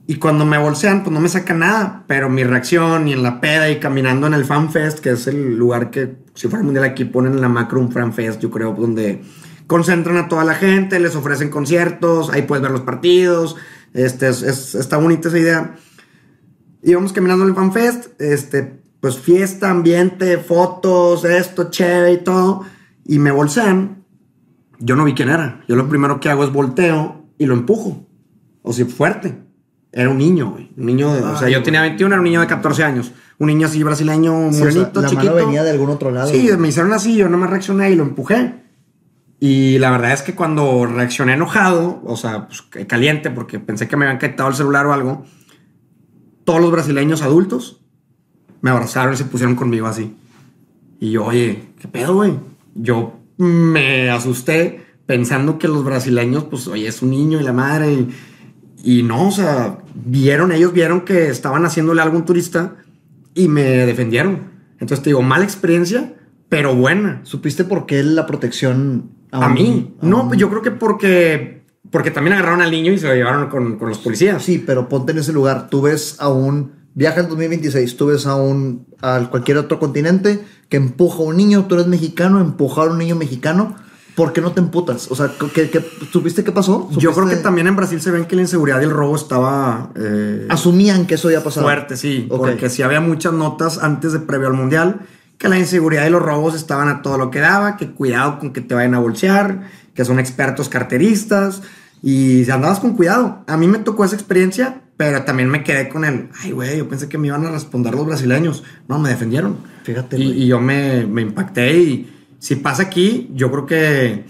Y cuando me bolsean, pues no me sacan nada. Pero mi reacción y en la peda y caminando en el Fan Fest, que es el lugar que, si fuera mundial aquí, ponen en la macro un Fan Fest, yo creo, donde concentran a toda la gente, les ofrecen conciertos, ahí puedes ver los partidos. Este, es, es- está bonita esa idea. Íbamos caminando en el Fan Fest, este, pues fiesta, ambiente, fotos, esto, chévere y todo. Y me bolsean. Yo no vi quién era. Yo lo primero que hago es volteo y lo empujo. O sea, fuerte. Era un niño, güey. Un niño de. o sea, Ay, yo güey. tenía 21, era un niño de 14 años. Un niño así brasileño, Sí, o sea, morenito, la chiquito. mano venía de algún otro lado. Sí, güey. me hicieron así, yo no me reaccioné y lo empujé. Y la verdad es que cuando reaccioné enojado, o sea, pues, caliente, porque pensé que me habían quitado el celular o algo, todos los brasileños adultos me abrazaron y se pusieron conmigo así. Y yo, oye, ¿qué pedo, güey? Yo me asusté pensando que los brasileños, pues, oye, es un niño y la madre. Y, y no, o sea, vieron, ellos vieron que estaban haciéndole algo a un turista y me defendieron. Entonces te digo, mala experiencia, pero buena. ¿Supiste por qué la protección A un- mí. a No, un- yo creo que porque, porque también agarraron al niño y se lo llevaron con, con los policías. Sí, pero ponte en ese lugar. Tú ves a un viaje en 2026, tú ves a un a cualquier otro continente que empuja a un niño, tú eres mexicano, empujar a un niño mexicano, ¿por qué no te emputas? O sea, ¿qué, qué, ¿supiste qué pasó? Yo creo que ¿Supiste? también en Brasil se ven que la inseguridad y el robo estaba eh, asumían que eso había pasado. fuerte, sí. Ok. Porque sí había muchas notas antes de previo al mundial que la inseguridad y los robos estaban a todo lo que daba, que cuidado con que te vayan a bolsear, que son expertos carteristas y andabas con cuidado. A mí me tocó esa experiencia, pero también me quedé con el, ay, güey, yo pensé que me iban a responder los brasileños. No, me defendieron. Fíjate, Y, y yo me, me impacté y si pasa aquí, yo creo que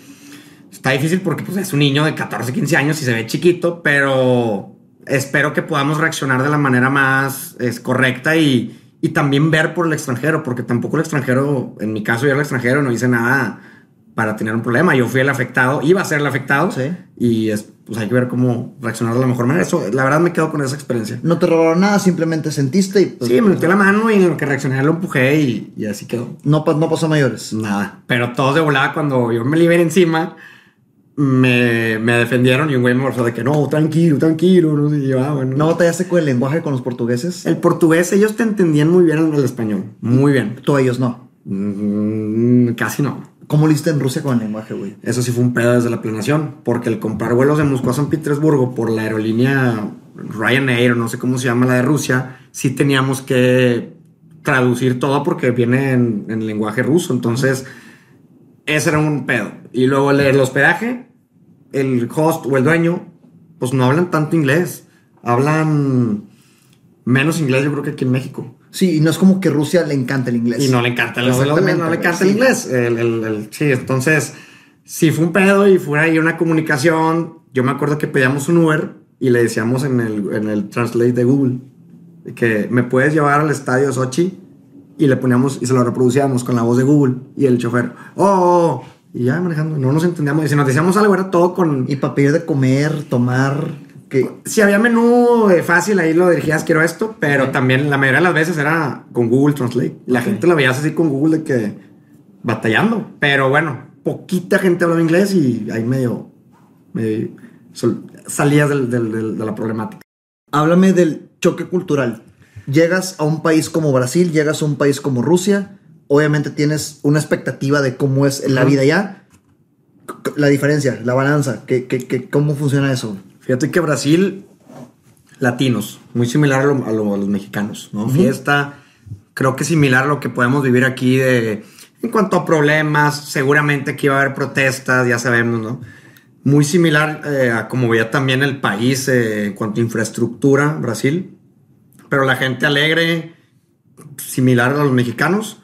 está difícil porque pues, es un niño de 14, 15 años y se ve chiquito, pero espero que podamos reaccionar de la manera más correcta y, y también ver por el extranjero, porque tampoco el extranjero, en mi caso yo el extranjero, no hice nada para tener un problema. Yo fui el afectado, iba a ser el afectado Sí. y es, pues hay que ver cómo reaccionar de la mejor manera. Eso, la verdad me quedo con esa experiencia. No te robaron nada, simplemente sentiste y pues, Sí, me metí la mano y en lo que reaccioné lo empujé y, y así quedó. no, no pasó mayores. Nada. Pero todos de volada cuando yo me liberé encima, me, me defendieron y un güey me forzó de que no, tranquilo, tranquilo. No sé, yo, ah, bueno. ¿No batallaste con el lenguaje con los portugueses? El portugués, ellos te entendían muy bien el español. Muy bien. Tú ellos no. Mm, casi no. ¿Cómo lo hiciste en Rusia con el lenguaje, güey? Eso sí fue un pedo desde la planeación, porque el comprar vuelos de Moscú a San Petersburgo por la aerolínea Ryanair, o no sé cómo se llama la de Rusia, sí teníamos que traducir todo porque viene en, en lenguaje ruso. Entonces, ese era un pedo. Y luego el hospedaje, el host o el dueño, pues no hablan tanto inglés. Hablan menos inglés, yo creo que aquí en México. Sí, y no es como que Rusia le encanta el inglés. Y no le encanta el, Exactamente, no le encanta el inglés. El, el- el- sí, entonces, sí fue un pedo y fue ahí una comunicación. Yo me acuerdo que pedíamos un Uber y le decíamos en el, en el translate de Google que me puedes llevar al estadio Sochi y le poníamos y se lo reproducíamos con la voz de Google y el chofer, oh, oh, oh", y ya manejando, no nos entendíamos. Y si nos decíamos algo, era todo con. Y para pedir de comer, tomar, que Si había menú eh, fácil, ahí lo dirigías, quiero esto, pero Ok. también la mayoría de las veces era con Google Translate. La Ok. gente la veías así con Google de que batallando. Pero bueno, poquita gente hablaba inglés y ahí medio, medio sol- salías del- del- del- de la problemática. Háblame del choque cultural. Llegas a un país como Brasil, llegas a un país como Rusia, obviamente tienes una expectativa de cómo es la vida allá. La diferencia, la balanza, que, que- que- ¿cómo funciona eso? Fíjate que Brasil, latinos, muy similar a, lo- a lo- a los mexicanos, ¿no? Fiesta, creo que similar a lo que podemos vivir aquí de, en cuanto a problemas, seguramente aquí va a haber protestas, ya sabemos, ¿no? Muy similar eh, a como veía también el país eh, en cuanto a infraestructura, Brasil, pero la gente alegre, similar a los mexicanos.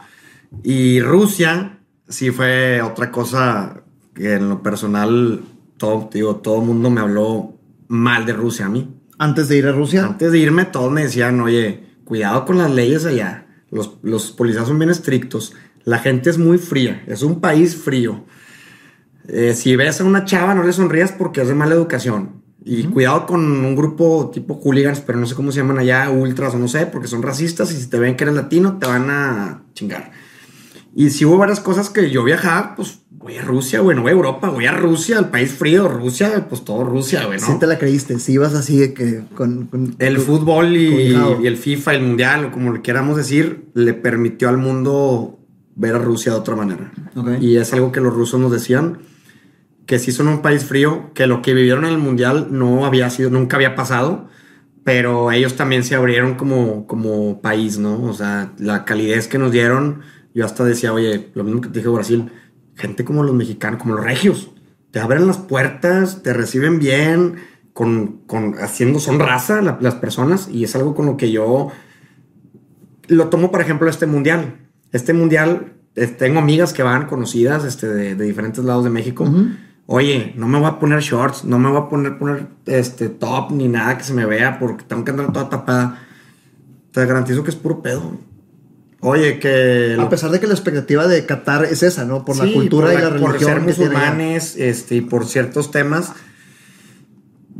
Y Rusia, sí fue otra cosa que en lo personal, todo, digo, todo el mundo me habló mal de Rusia a mí. Antes de ir a Rusia, Antes de irme, todos me decían, oye, cuidado con las leyes allá. Los, los policías son bien estrictos. La gente es muy fría. Es un país frío. Eh, si ves a una chava, no le sonrías porque es de mala educación. Y cuidado con un grupo tipo hooligans, pero no sé cómo se llaman allá, ultras o no sé, porque son racistas y si te ven que eres latino, te van a chingar. Y si hubo varias cosas que yo viajaba, pues voy a Rusia, güey, no voy a Europa, voy a Rusia, el país frío, Rusia, pues todo Rusia, güey, ¿no? sí te la creíste, si ibas así de que con... con- El con- fútbol y, el FIFA, el mundial, o como le queramos decir, le permitió al mundo ver a Rusia de otra manera. Ok. Y es algo que los rusos nos decían, que sí son un país frío, que lo que vivieron en el mundial no había sido, nunca había pasado, pero ellos también se abrieron como, como país, ¿no? O sea, la calidez que nos dieron, yo hasta decía, oye, lo mismo que te dije Brasil, gente como los mexicanos, como los regios, te abren las puertas, te reciben bien, con, con haciendo, son raza la- las personas, y es algo con lo que yo lo tomo, por ejemplo, este mundial. Este mundial, eh, tengo amigas que van conocidas este, de, de diferentes lados de México. Oye, no me voy a poner shorts, no me voy a poner, poner este top ni nada que se me vea porque tengo que andar toda tapada. Te garantizo que es puro pedo. Oye, que... A pesar de que la expectativa de Qatar es esa, ¿no? Por la Sí, cultura por y la Por religión. ser tiene allá. musulmanes este, y por ciertos temas,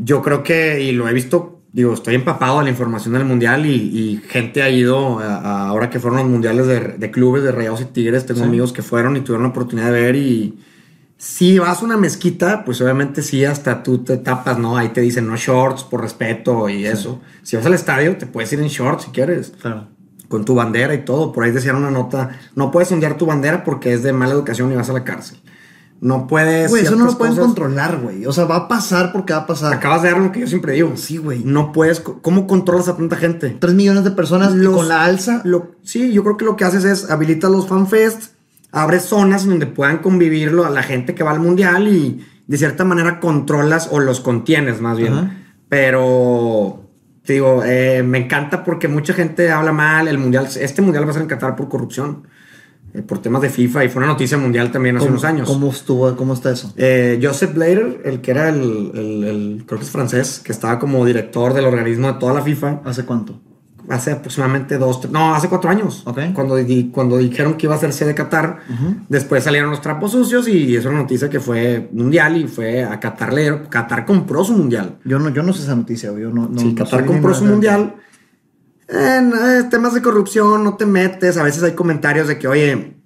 yo creo que, y lo he visto, digo, estoy empapado de la información del mundial y, y gente ha ido, a- a- ahora que fueron los mundiales de, de clubes de Rayados y Tigres, tengo Sí. amigos que fueron y tuvieron la oportunidad de ver y si vas a una mezquita, pues obviamente sí, hasta tú te tapas, ¿no? Ahí te dicen no shorts por respeto y eso. Si vas al estadio, te puedes ir en shorts si quieres Claro. Con tu bandera y todo. Por ahí decían una nota, no puedes ondear tu bandera porque es de mala educación y vas a la cárcel. No puedes... Güey, eso no lo pueden cosas- controlar, güey. O sea, va a pasar porque va a pasar. Acabas de dar lo que yo siempre digo. Sí, güey. No puedes... ¿Cómo controlas a tanta gente? Tres millones de personas Los- con la alza. Lo, sí, yo creo que lo que haces es habilitas los fanfests, abres zonas donde puedan convivir lo- la gente que va al mundial y de cierta manera controlas o los contienes más bien. Ajá. Pero te digo, eh, me encanta porque mucha gente habla mal. El mundial, este mundial va a ser en Qatar por corrupción. eh, por temas de FIFA y fue una noticia mundial también hace ¿Cómo- unos años. ¿Cómo estuvo? ¿Cómo está eso? Eh, Joseph Blatter, el que era el, el- el- creo que es francés, que estaba como director del organismo de toda la FIFA, ¿Hace cuánto? Hace aproximadamente dos, no, hace cuatro años. Ok. Cuando, cuando dijeron que iba a ser sede Qatar, después salieron los trapos sucios y es una noticia que fue mundial y fue a Qatar. Le, Qatar compró su mundial. Yo no, yo no sé esa noticia. Yo no, no, sí, no Qatar compró su mundial. En eh, temas de corrupción no te metes. A veces hay comentarios de que, oye,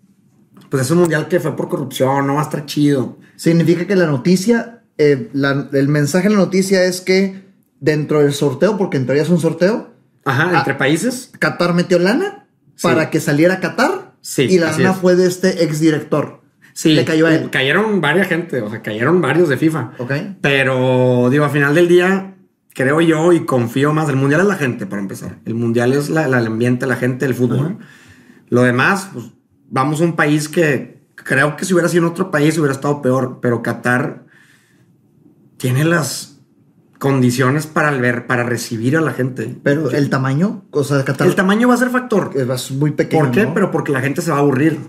pues es un mundial que fue por corrupción, no va a estar chido. Significa que la noticia, eh, la- el mensaje de la noticia es que dentro del sorteo, porque en teoría es un sorteo, Ajá, Ah. entre países. Qatar metió lana Sí. para que saliera Qatar Sí, y la lana es. fue de este exdirector. Sí, Le cayó a él. cayeron varias gente, o sea, cayeron varios de FIFA. Ok. Pero, digo, al final del día, creo yo y confío más. El mundial es la gente, para empezar. El mundial es la- la- el ambiente, la gente, el fútbol. Lo demás, pues, vamos a un país que creo que si hubiera sido en otro país hubiera estado peor. Pero Qatar tiene las condiciones para, ver, para recibir a la gente. Pero el tamaño, o sea, Qatar el tamaño va a ser factor. es muy pequeño. ¿Por qué? ¿no? Pero porque la gente se va a aburrir.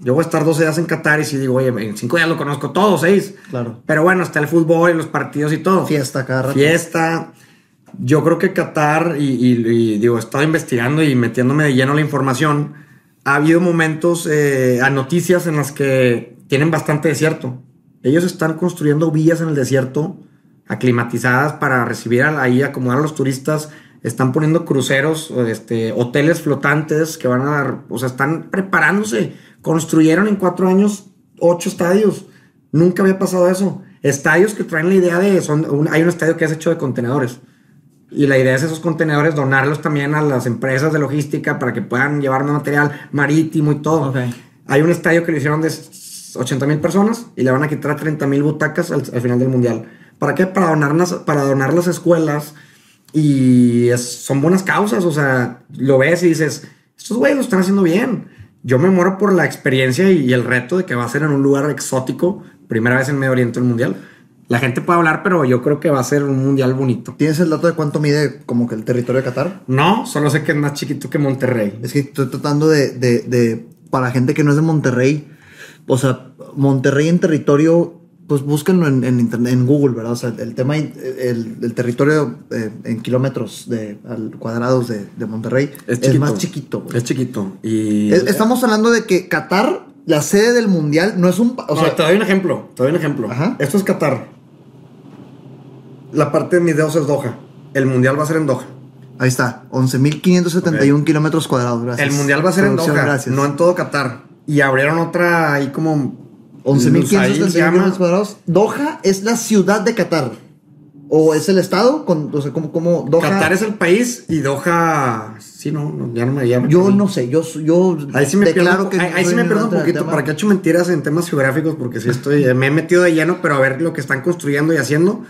Yo voy a estar 12 días en Qatar y si digo, oye, en 5 días lo conozco todo, 6. Claro. Pero bueno, está el fútbol y los partidos y todo. Fiesta cada rato. Fiesta. Yo creo que Qatar, y, y- y, digo, he estado investigando y metiéndome de lleno la información. Ha habido momentos, eh, a noticias en las que tienen bastante desierto. Ellos están construyendo villas en el desierto, aclimatizadas para recibir a- ahí, acomodar a los turistas. Están poniendo cruceros, este, hoteles flotantes que van a dar, o sea, están preparándose. Construyeron en cuatro años ocho estadios. Nunca había pasado eso. Estadios que traen la idea de, son, un- hay un estadio que es hecho de contenedores. Y la idea es esos contenedores donarlos también a las empresas de logística para que puedan llevar material marítimo y todo. Ok. Hay un estadio que lo hicieron de 80 mil personas y le van a quitar 30 mil butacas al, al final del mundial. ¿Para qué? Para donar, las- para donar las escuelas y es- son buenas causas. O sea, lo ves y dices, estos güeyes lo están haciendo bien. Yo me muero por la experiencia y, y el reto de que va a ser en un lugar exótico, primera vez en Medio Oriente el mundial. La gente puede hablar, pero yo creo que va a ser un mundial bonito. ¿Tienes el dato de cuánto mide como que el territorio de Qatar? No, solo sé que es más chiquito que Monterrey. Es que estoy tratando de, de, de- para gente que no es de Monterrey, o sea, Monterrey en territorio, pues búsquenlo en, en internet, en Google, ¿verdad? O sea, el tema, el, el territorio eh, en kilómetros de, al cuadrados de, de Monterrey es, más chiquito. güey. Es chiquito. Y. Es- Estamos hablando de que Qatar, la sede del mundial, no es un... O No, sea, te doy un ejemplo. Te doy un ejemplo. Ajá. Esto es Qatar. La parte de mis dedos es Doha. El mundial va a ser en Doha. ahí está, 11.571 kilómetros cuadrados, gracias. El mundial va a ser en Doha, Gracias. no en todo Qatar. Y abrieron otra ahí como. 11.571 Lusail se llama. kilómetros cuadrados. Doha es la ciudad de Qatar. ¿O es el estado? Con, o sea, como, como Doha. Qatar es el país y Doha. Sí, no, no, ya no me llamo. Yo no sé, yo, yo Ahí sí me pierdo, que ahí, ahí sí me pierdo un poquito. ¿Para qué he hecho mentiras en temas geográficos? Porque sí estoy. me he metido de lleno, pero a ver lo que están construyendo y haciendo.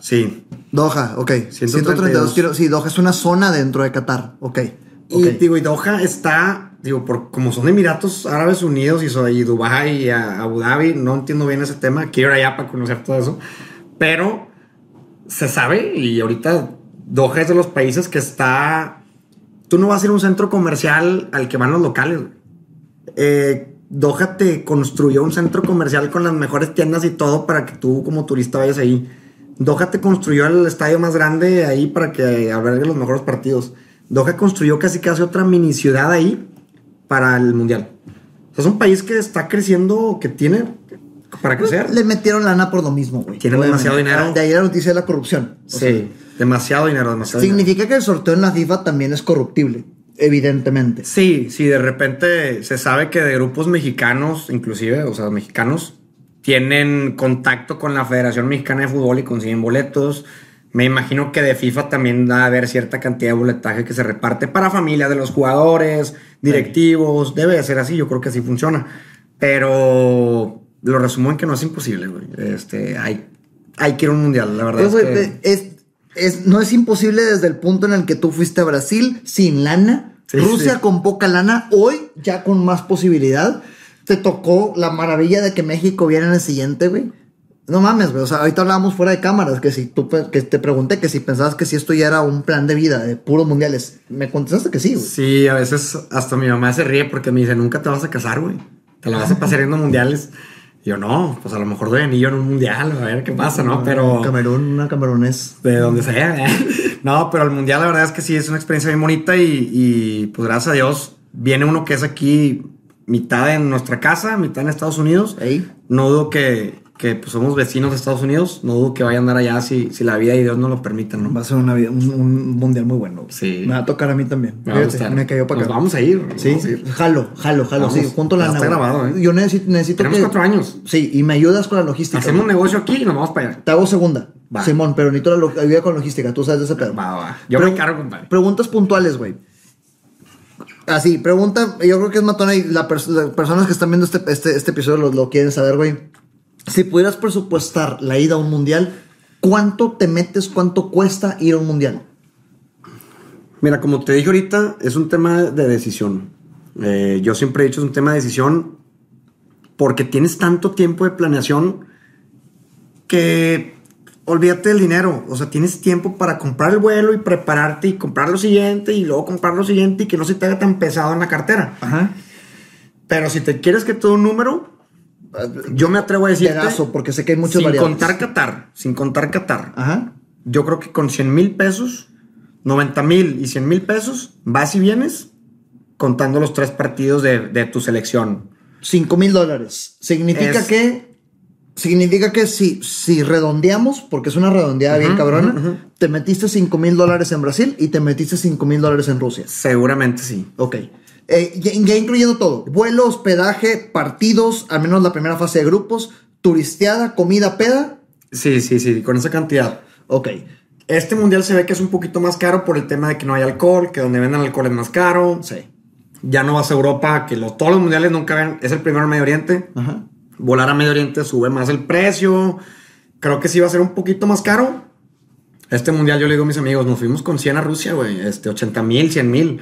Sí. Doha, ok. 132 132 kilómetros. Sí, Doha es una zona dentro de Qatar. Ok. Y ok. digo, y Doha está, digo, por, como son Emiratos Árabes Unidos y, y Dubái y Abu Dhabi, no entiendo bien ese tema. Quiero ir allá para conocer todo eso. Pero se sabe y ahorita Doha es de los países que está. Tú no vas a ir a un centro comercial al que van los locales. Eh, Doha te construyó un centro comercial con las mejores tiendas y todo para que tú como turista vayas ahí. Doha te construyó el estadio más grande ahí para que albergue los mejores partidos. Doha construyó casi casi otra mini ciudad ahí para el mundial. O sea, es un país que está creciendo, que tiene para crecer. Le metieron lana por lo mismo, güey. Tienen demasiado dinero. De ahí la noticia de la corrupción. O sea, Sí, demasiado dinero, demasiado dinero. significa que el sorteo en la FIFA también es corruptible. Evidentemente. Sí, sí, de repente se sabe que de grupos mexicanos, inclusive, o sea, mexicanos, tienen contacto con la Federación Mexicana de Fútbol y consiguen boletos. Me imagino que de FIFA también da a haber cierta cantidad de boletaje que se reparte para familias de los jugadores, directivos. Debe de ser así, yo creo que así funciona. Pero lo resumo en que no es imposible, güey. Este, hay, hay que ir a un mundial, la verdad. Pues, es que- es, es- no es imposible desde el punto en el que tú fuiste a Brasil sin lana, Sí, Rusia sí. con poca lana, hoy ya con más posibilidad. Te tocó la maravilla de que México viera en el siguiente, güey. No mames, güey. O sea, ahorita hablábamos fuera de cámaras que si tú que te pregunté que si pensabas que si esto ya era un plan de vida de puros mundiales. Me contestaste que sí, güey. Sí, a veces hasta mi mamá se ríe porque me dice, nunca te vas a casar, güey. Te la vas a pasar yendo mundiales. Y yo, no, pues a lo mejor doy anillo en un mundial, a ver qué pasa, ¿no? Pero Camerún, una camerunés. de donde sea. ¿eh? No, pero el mundial la verdad es que sí es una experiencia bien bonita y, y, pues gracias a Dios viene uno que es aquí mitad en nuestra casa, mitad en Estados Unidos. Ey. No dudo que, que pues, somos vecinos de Estados Unidos, no dudo que vaya a andar allá si, si la vida y Dios no lo permiten, ¿no? Va a ser una vida- un, un mundial muy bueno. Sí. Me va a tocar a mí también. Me a cayó para Nos acá. vamos a ir. Sí, a ir. jalo, jalo, jalo, Vamos. sí, junto la está grabado, ¿eh? Yo necesito, necesito Tenemos que- cuatro años. Sí, y me ayudas con la logística. Hacemos un negocio aquí y nos vamos para allá. Te hago segunda. Va. Simón, pero necesito la ayuda con logística. Tú sabes de ese pedo. Va, va. Yo Pregu- me encargo, compadre. Preguntas puntuales, güey. Así, pregunta, yo creo que es matona y la pers- las personas que están viendo este, este, este episodio lo, lo quieren saber, güey. Si pudieras presupuestar la ida a un mundial, ¿cuánto te metes, cuánto cuesta ir a un mundial? Mira, como te dije ahorita, es un tema de decisión. Eh, yo siempre he dicho es un tema de decisión porque tienes tanto tiempo de planeación que olvídate del dinero. O sea, tienes tiempo para comprar el vuelo y prepararte y comprar lo siguiente y luego comprar lo siguiente y que no se te haga tan pesado en la cartera. Ajá. Pero si te quieres que todo un número, yo me atrevo a. Llegazo, porque sé que hay muchas sin variables. contar Qatar, sin contar Qatar. Ajá. Yo creo que con 100 mil pesos, 90 mil y 100 mil pesos, vas y vienes contando los tres partidos de, de tu selección. 5 mil dólares. Significa Es- que. Significa que si, si redondeamos, porque es una redondeada bien cabrona, te metiste 5 mil dólares en Brasil y te metiste 5 mil dólares en Rusia. Seguramente sí. Ok. Eh, ya, ya incluyendo todo: vuelo, hospedaje, partidos, al menos la primera fase de grupos, turisteada, comida, peda. Sí, sí, sí, con esa cantidad. Ok. Este mundial se ve que es un poquito más caro por el tema de que no hay alcohol, que donde venden alcohol es más caro. Sí. Ya no vas a Europa, que lo- todos los mundiales nunca ven. Es el primero en Medio Oriente. Ajá. Volar a Medio Oriente sube más el precio. Creo que sí va a ser un poquito más caro. Este mundial, yo le digo a mis amigos, nos fuimos con 100 a Rusia, güey. Este, 80 mil, 100 mil.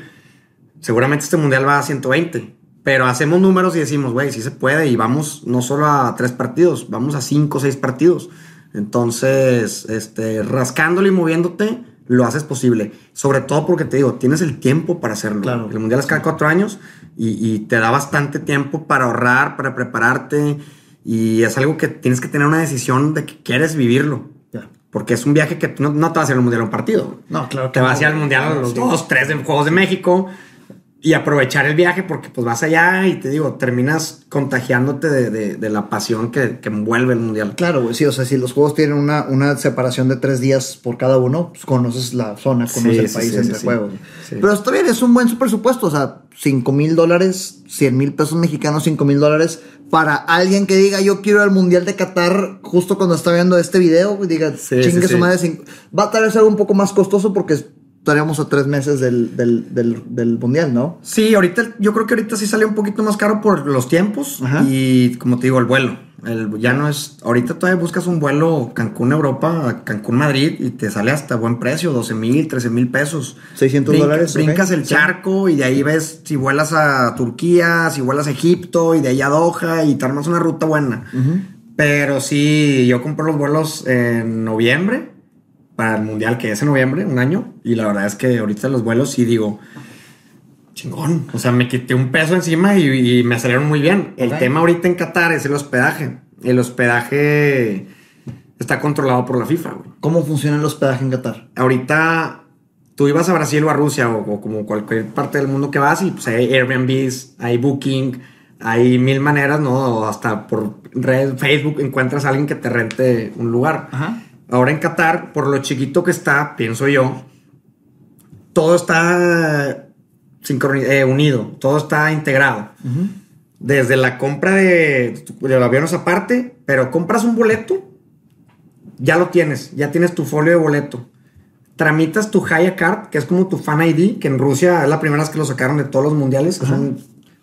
Seguramente este mundial va a 120. Pero hacemos números y decimos, güey, sí se puede. Y vamos no solo a tres partidos, vamos a cinco o seis partidos. Entonces, este, rascándole y moviéndote, lo haces posible. Sobre todo porque te digo, tienes el tiempo para hacerlo. Claro. El mundial es cada cuatro años y, y te da bastante tiempo para ahorrar, para prepararte. Y es algo que tienes que tener una decisión de que quieres vivirlo. Porque es un viaje que no, no te vas a hacer al mundial a un partido. No, claro. Te vas a ir al mundial a los dos, tres de Juegos de México y aprovechar el viaje porque pues vas allá y te digo, terminas contagiándote de, de- de la pasión que, que envuelve el mundial. Claro, güey, sí, o sea, si los juegos tienen una, una separación de tres días por cada uno, pues conoces la zona, conoces Sí, el sí, país sí, entre juegos. Pero está bien, es un buen presupuesto, o sea, 5 mil dólares, 100 mil pesos mexicanos, 5 mil dólares, para alguien que diga, yo quiero ir al Mundial de Qatar justo cuando está viendo este video, diga, chingue su madre, va a tal vez ser un poco más costoso porque estaríamos a tres meses del, del, del, del Mundial, ¿no? Sí, ahorita yo creo que ahorita sí sale un poquito más caro por los tiempos Ajá. y como te digo, el vuelo. El, ya no es, ahorita todavía buscas un vuelo Cancún-Europa Cancún-Madrid y te sale hasta buen precio, 12 mil, 13 mil pesos. 600 Brinca- dólares, Brincas el charco y de ahí ves si vuelas a Turquía, si vuelas a Egipto y de ahí a Doha y te armas una ruta buena. Pero sí, yo compré los vuelos en noviembre para el mundial que es en noviembre, un año. Y la verdad es que ahorita los vuelos sí digo, chingón. O sea, me quité un peso encima y, y me salieron muy bien. El tema ahorita en Qatar es el hospedaje. El hospedaje está controlado por la FIFA, güey. ¿Cómo funciona el hospedaje en Qatar? Ahorita tú ibas a Brasil o a Rusia o, o como cualquier parte del mundo que vas y pues hay Airbnbs, hay Booking, hay mil maneras, ¿no? Hasta por red, Facebook encuentras a alguien que te rente un lugar. Ajá. Ahora en Qatar, por lo chiquito que está, pienso yo, todo está eh, unido, todo está integrado. Desde la compra de, de los aviones aparte, pero compras un boleto, ya lo tienes, ya tienes tu folio de boleto. Tramitas tu Haya Card, que es como tu Fan ID, que en Rusia es la primera vez que lo sacaron de todos los mundiales. que son-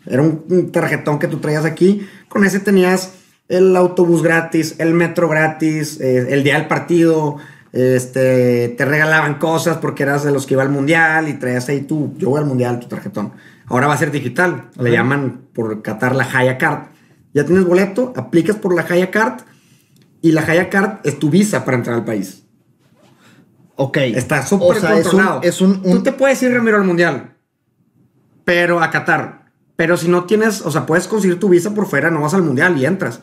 era un, un tarjetón que tú traías aquí. Con ese tenías el autobús gratis, el metro gratis, eh, el día del partido. Este, te regalaban cosas porque eras de los que iba al mundial y traías ahí tú, yo voy al mundial, tu tarjetón. Ahora va a ser digital, le llaman por Qatar la Haya Card. Ya tienes boleto, aplicas por la Haya Card Y la Haya Card es tu visa para entrar al país. Ok. Está súper O sea, es un- controlado. es un- Tú te puedes ir, Ramiro, al Mundial. Pero a Qatar. Pero si no tienes, o sea, puedes conseguir tu visa por fuera, no vas al Mundial y entras.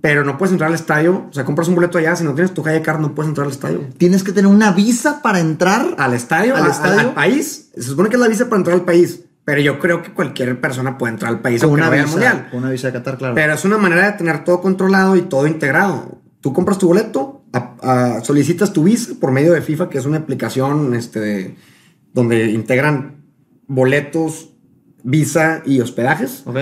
Pero no puedes entrar al estadio. O sea, compras un boleto allá. Si no tienes tu Haya Card, no puedes entrar al estadio. Tienes que tener una visa para entrar. Al estadio, ¿Al a- estadio? al país. Se supone que es la visa para entrar al país. Pero yo creo que cualquier persona puede entrar al país con una no vaya al visa. Mundial. Con una visa de Qatar, claro. Pero es una manera de tener todo controlado y todo integrado. Tú compras tu boleto, a- a- solicitas tu visa por medio de FIFA, que es una aplicación este, de- donde integran boletos, visa y hospedajes. ok.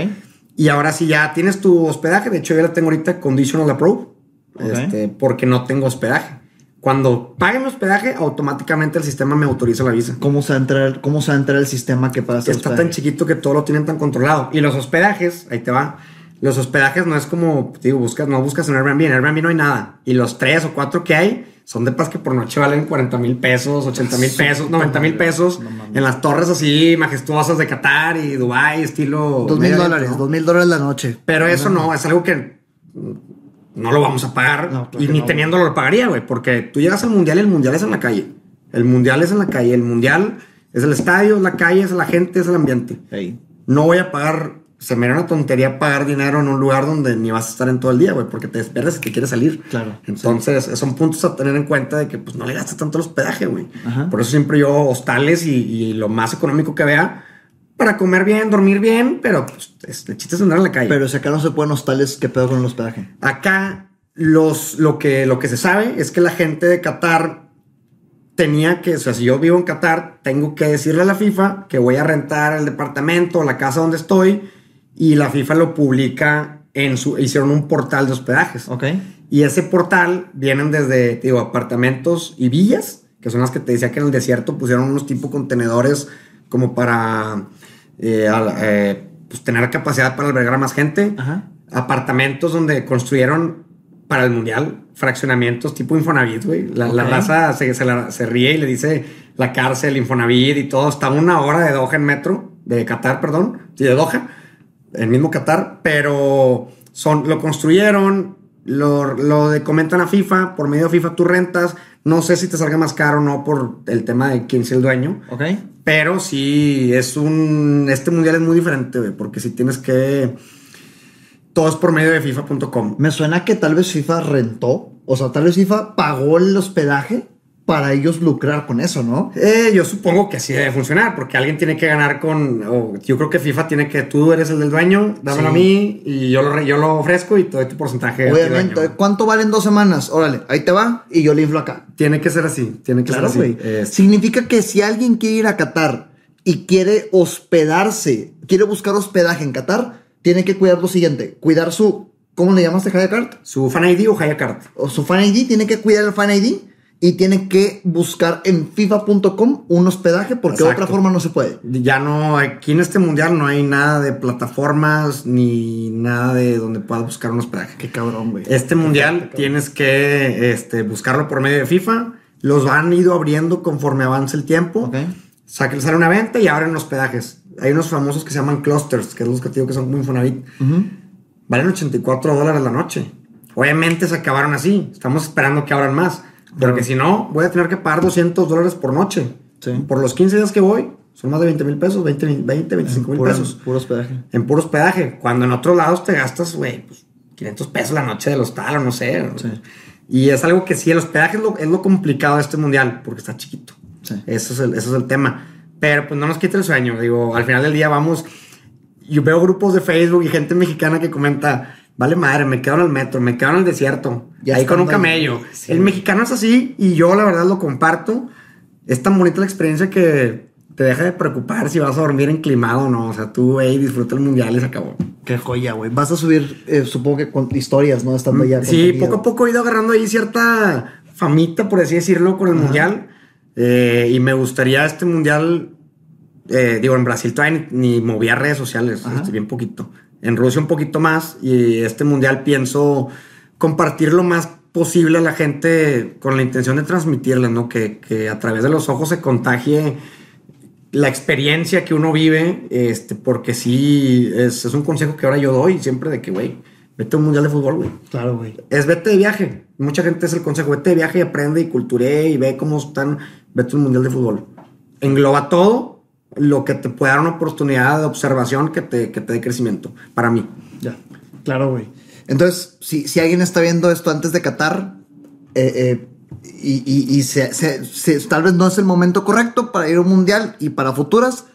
Y ahora sí ya tienes tu hospedaje. De hecho, yo la tengo ahorita conditional approve, Ok. este, porque no tengo hospedaje. Cuando pague mi hospedaje, automáticamente el sistema me autoriza la visa. ¿Cómo se va a entrar, cómo se va a entrar el sistema que hacer Está hospedaje? tan chiquito que todo lo tienen tan controlado. Y los hospedajes, ahí te va. Los hospedajes no es como, digo, buscas, no buscas en Airbnb. En Airbnb no hay nada. Y los tres o cuatro que hay son de paz que por noche valen 40 mil pesos, 80 mil pesos, 90 mil pesos. No en las torres así majestuosas de Qatar y Dubai estilo. Dos mil dólares, dos mil dólares la noche. Pero eso no, es algo que no lo vamos a pagar. No, claro y ni no. teniéndolo lo pagaría, güey. Porque tú llegas al mundial y el mundial es en la calle. El mundial es en la calle. El mundial es el estadio, es la calle, es la gente, es el ambiente. No voy a pagar. Se me era una tontería pagar dinero en un lugar donde ni vas a estar en todo el día, güey, porque te despiertas y te quieres salir. Claro, Entonces, son puntos a tener en cuenta de que pues no le gastes tanto el hospedaje, güey. Por eso siempre yo hostales y, y lo más económico que vea para comer bien, dormir bien, pero pues es- el chiste es andar en la calle. Pero si acá no se pueden hostales, ¿qué pedo con el hospedaje? Acá los, lo, que, lo que se sabe es que la gente de Qatar tenía que, o sea, si yo vivo en Qatar, tengo que decirle a la FIFA que voy a rentar el departamento o la casa donde estoy y la FIFA lo publica en su, hicieron un portal de hospedajes. Ok. Y ese portal vienen desde, te digo, apartamentos y villas, que son las que te decía que en el desierto pusieron unos tipo contenedores como para eh, al- eh, pues tener capacidad para albergar a más gente. Ajá. Apartamentos donde construyeron para el mundial, fraccionamientos tipo Infonavit, güey. La, la Ok. raza se, se la- se ríe y le dice la cárcel, Infonavit y todo. Está una hora de Doha en metro, de Qatar, perdón, de Doha, el mismo Qatar, pero son, lo construyeron, lo, lo de- comentan a FIFA, por medio de FIFA tú rentas. No sé si te salga más caro o no por el tema de quién es el dueño. Ok. Pero sí, es un. Este mundial es muy diferente, güey, porque si tienes que. Todo es por medio de FIFA.com. Me suena que tal vez FIFA rentó, o sea, tal vez FIFA pagó el hospedaje para ellos lucrar con eso, ¿no? Eh, yo supongo que así debe funcionar, porque alguien tiene que ganar con. yo creo que FIFA tiene que. Tú eres el del dueño, dámelo Sí. a mí y yo lo, yo lo ofrezco y te doy tu porcentaje. Obviamente, dueño. ¿cuánto valen dos semanas? Órale, ahí te va y yo le inflo acá. Tiene que ser así. Tiene que Claro, ser así. Significa que si alguien quiere ir a Qatar y quiere hospedarse, quiere buscar hospedaje en Qatar, tiene que cuidar lo siguiente: cuidar su. ¿Cómo le llamaste, Haya Card? su fan ID o Haya Card. O su Fan ID, tiene que cuidar el Fan ID y tiene que buscar en FIFA.com un hospedaje porque de otra forma no se puede. Ya no, aquí en este mundial no hay nada de plataformas ni nada de donde puedas buscar un hospedaje. Qué cabrón, güey. Este mundial tienes que este, buscarlo por medio de FIFA. Los han ido abriendo conforme avanza el tiempo. Ok. Saca- sale una venta y abren hospedajes. Hay unos famosos que se llaman clusters, que es los que te digo que son como Infonavit. Ujú. Valen 84 dólares la noche. Obviamente se acabaron así. Estamos esperando que abran más. Porque si no, voy a tener que pagar 200 dólares por noche. Sí. Por los 15 días que voy, son más de 20 mil pesos, 20, 20 25 mil pesos Puro hospedaje. en puro hospedaje. Cuando en otros lados te gastas, güey, pues 500 pesos la noche del hostal o no sé. Sí. Y es algo que sí, el hospedaje es lo, es lo complicado de este mundial, porque está chiquito. Sí. Eso, es el, eso es el tema. Pero pues no nos quita el sueño. Digo, al final del día vamos. Yo veo grupos de Facebook y gente mexicana que comenta. Vale madre, me quedo en el metro, me quedo en el desierto, Ya ahí con un camello. Sí. El mexicano es así y yo la verdad lo comparto. Es tan bonita la experiencia que te deja de preocupar si vas a dormir enclimado o no. O sea, tú, disfruta el mundial y se acabó. Qué joya, güey. Vas a subir, eh, supongo que con historias, ¿no? Estando allá. Mm, Sí, contenido. poco a poco he ido agarrando ahí cierta famita, por así decirlo, con el mundial. Eh, y me gustaría este mundial. eh, digo, en Brasil todavía ni, ni movía redes sociales, bien poquito. En Rusia un poquito más. Y este mundial pienso compartir lo más posible a la gente con la intención de transmitirle, ¿no? Que, que a través de los ojos se contagie la experiencia que uno vive, este, porque sí, es, es un consejo que ahora yo doy siempre de que, güey, Vete a un mundial de fútbol, güey. Claro, güey. Es vete de viaje. Mucha gente es el consejo. Vete de viaje y aprende y culture y ve cómo están. Vete a un mundial de fútbol. Engloba todo lo que te puede dar una oportunidad de observación que te, que te dé crecimiento. Para mí. Ya. Claro, güey. Entonces, si, si alguien está viendo esto antes de Qatar, eh, eh, y, y- y se- se- se- tal vez no es el momento correcto para ir a un mundial y para futuras,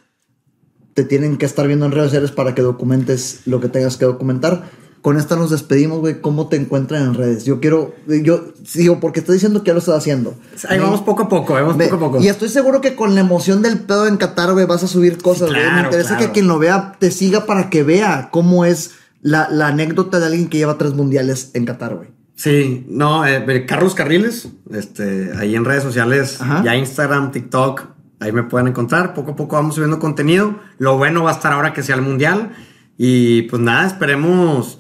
te tienen que estar viendo en redes sociales para que documentes lo que tengas que documentar. Con esta nos despedimos, güey. ¿Cómo te encuentran en redes? Yo quiero, yo digo, porque estoy diciendo que ya lo estás haciendo. Ahí Me- vamos poco a poco, vamos poco a poco. Y estoy seguro que con la emoción del pedo en Qatar, güey, vas a subir cosas, güey. claro, Me interesa claro. que quien lo vea te siga para que vea cómo es la, la anécdota de alguien que lleva tres mundiales en Qatar, güey. Sí, no, eh, Carlos Carriles, este, ahí en redes sociales, Ajá. ya Instagram, TikTok, ahí me pueden encontrar. Poco a poco vamos subiendo contenido. Lo bueno va a estar ahora que sea el mundial. Y pues nada, esperemos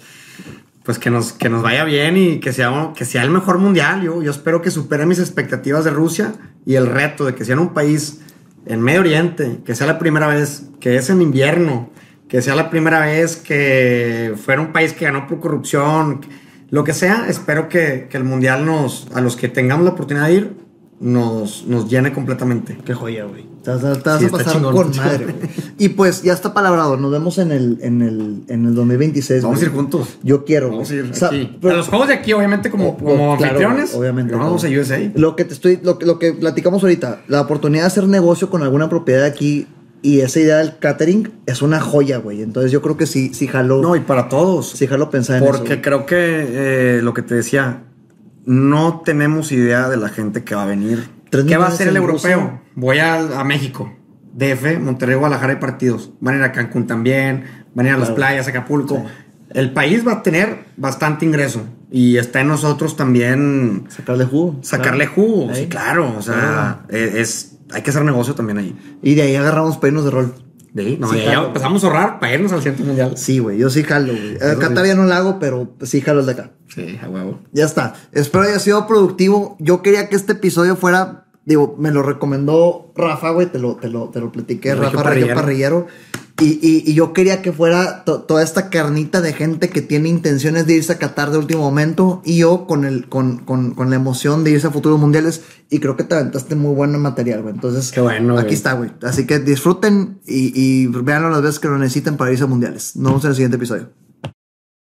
pues que nos, que nos vaya bien y que sea, que sea el mejor mundial. Yo, yo espero que supere mis expectativas de Rusia y el reto de que sea en un país en Medio Oriente, que sea la primera vez, que es en invierno, que sea la primera vez que fuera un país que ganó por corrupción, lo que sea. Espero que, que el mundial nos, a los que tengamos la oportunidad de ir, nos, nos llene completamente. Qué joya, güey. Te vas, a- te vas Sí, a está pasar chingón, con madre, güey. Y pues ya está palabrado. Nos vemos en el, en el, en el 2026. Vamos a ir juntos. Yo quiero. Vamos a ir O sea, aquí. pero- a los juegos de aquí, obviamente, como, Oh, como claro, anfitriones. obviamente. pero Vamos a. USA. Lo que te estoy, lo, que- lo que platicamos ahorita, la oportunidad de hacer negocio con alguna propiedad aquí y esa idea del catering es una joya, güey. Entonces yo creo que sí, sí jaló, No, y para todos. sí jaló pensar en eso. Porque creo que eh, lo que te decía, no tenemos idea de la gente que va a venir. ¿Qué va a hacer el europeo? Rusia. Voy a, a México, DF, Monterrey, Guadalajara y partidos. Van a ir a Cancún también, van a ir a las Claro. playas, Acapulco. El país va a tener bastante ingreso y está en nosotros también Sacarle jugo. sacarle claro. jugo. Sí, claro, o sea, eh, es, hay que hacer negocio también ahí. Y de ahí agarramos para irnos de rol. De ahí, no, Sí, ya empezamos a ahorrar para irnos al centro mundial. Sí, güey. Yo sí jalo, güey. Sí. ya no lo hago, pero sí jalo el de acá. Sí, a huevo. Ya está. Espero haya sido productivo. Yo quería que este episodio fuera, digo, me lo recomendó Rafa, güey, te lo, te lo, te lo platiqué, Rafa Regio Regio Parrillero. Parrillero. Y, y- y yo quería que fuera to- toda esta carnita de gente que tiene intenciones de irse a Qatar de último momento y yo con, el, con, con, con la emoción de irse a futuros mundiales y creo que te aventaste muy buen material, güey. Entonces, Qué bueno, aquí güey. está, güey. Así que disfruten y, y véanlo las veces que lo necesiten para irse a mundiales. Nos vemos en el siguiente episodio.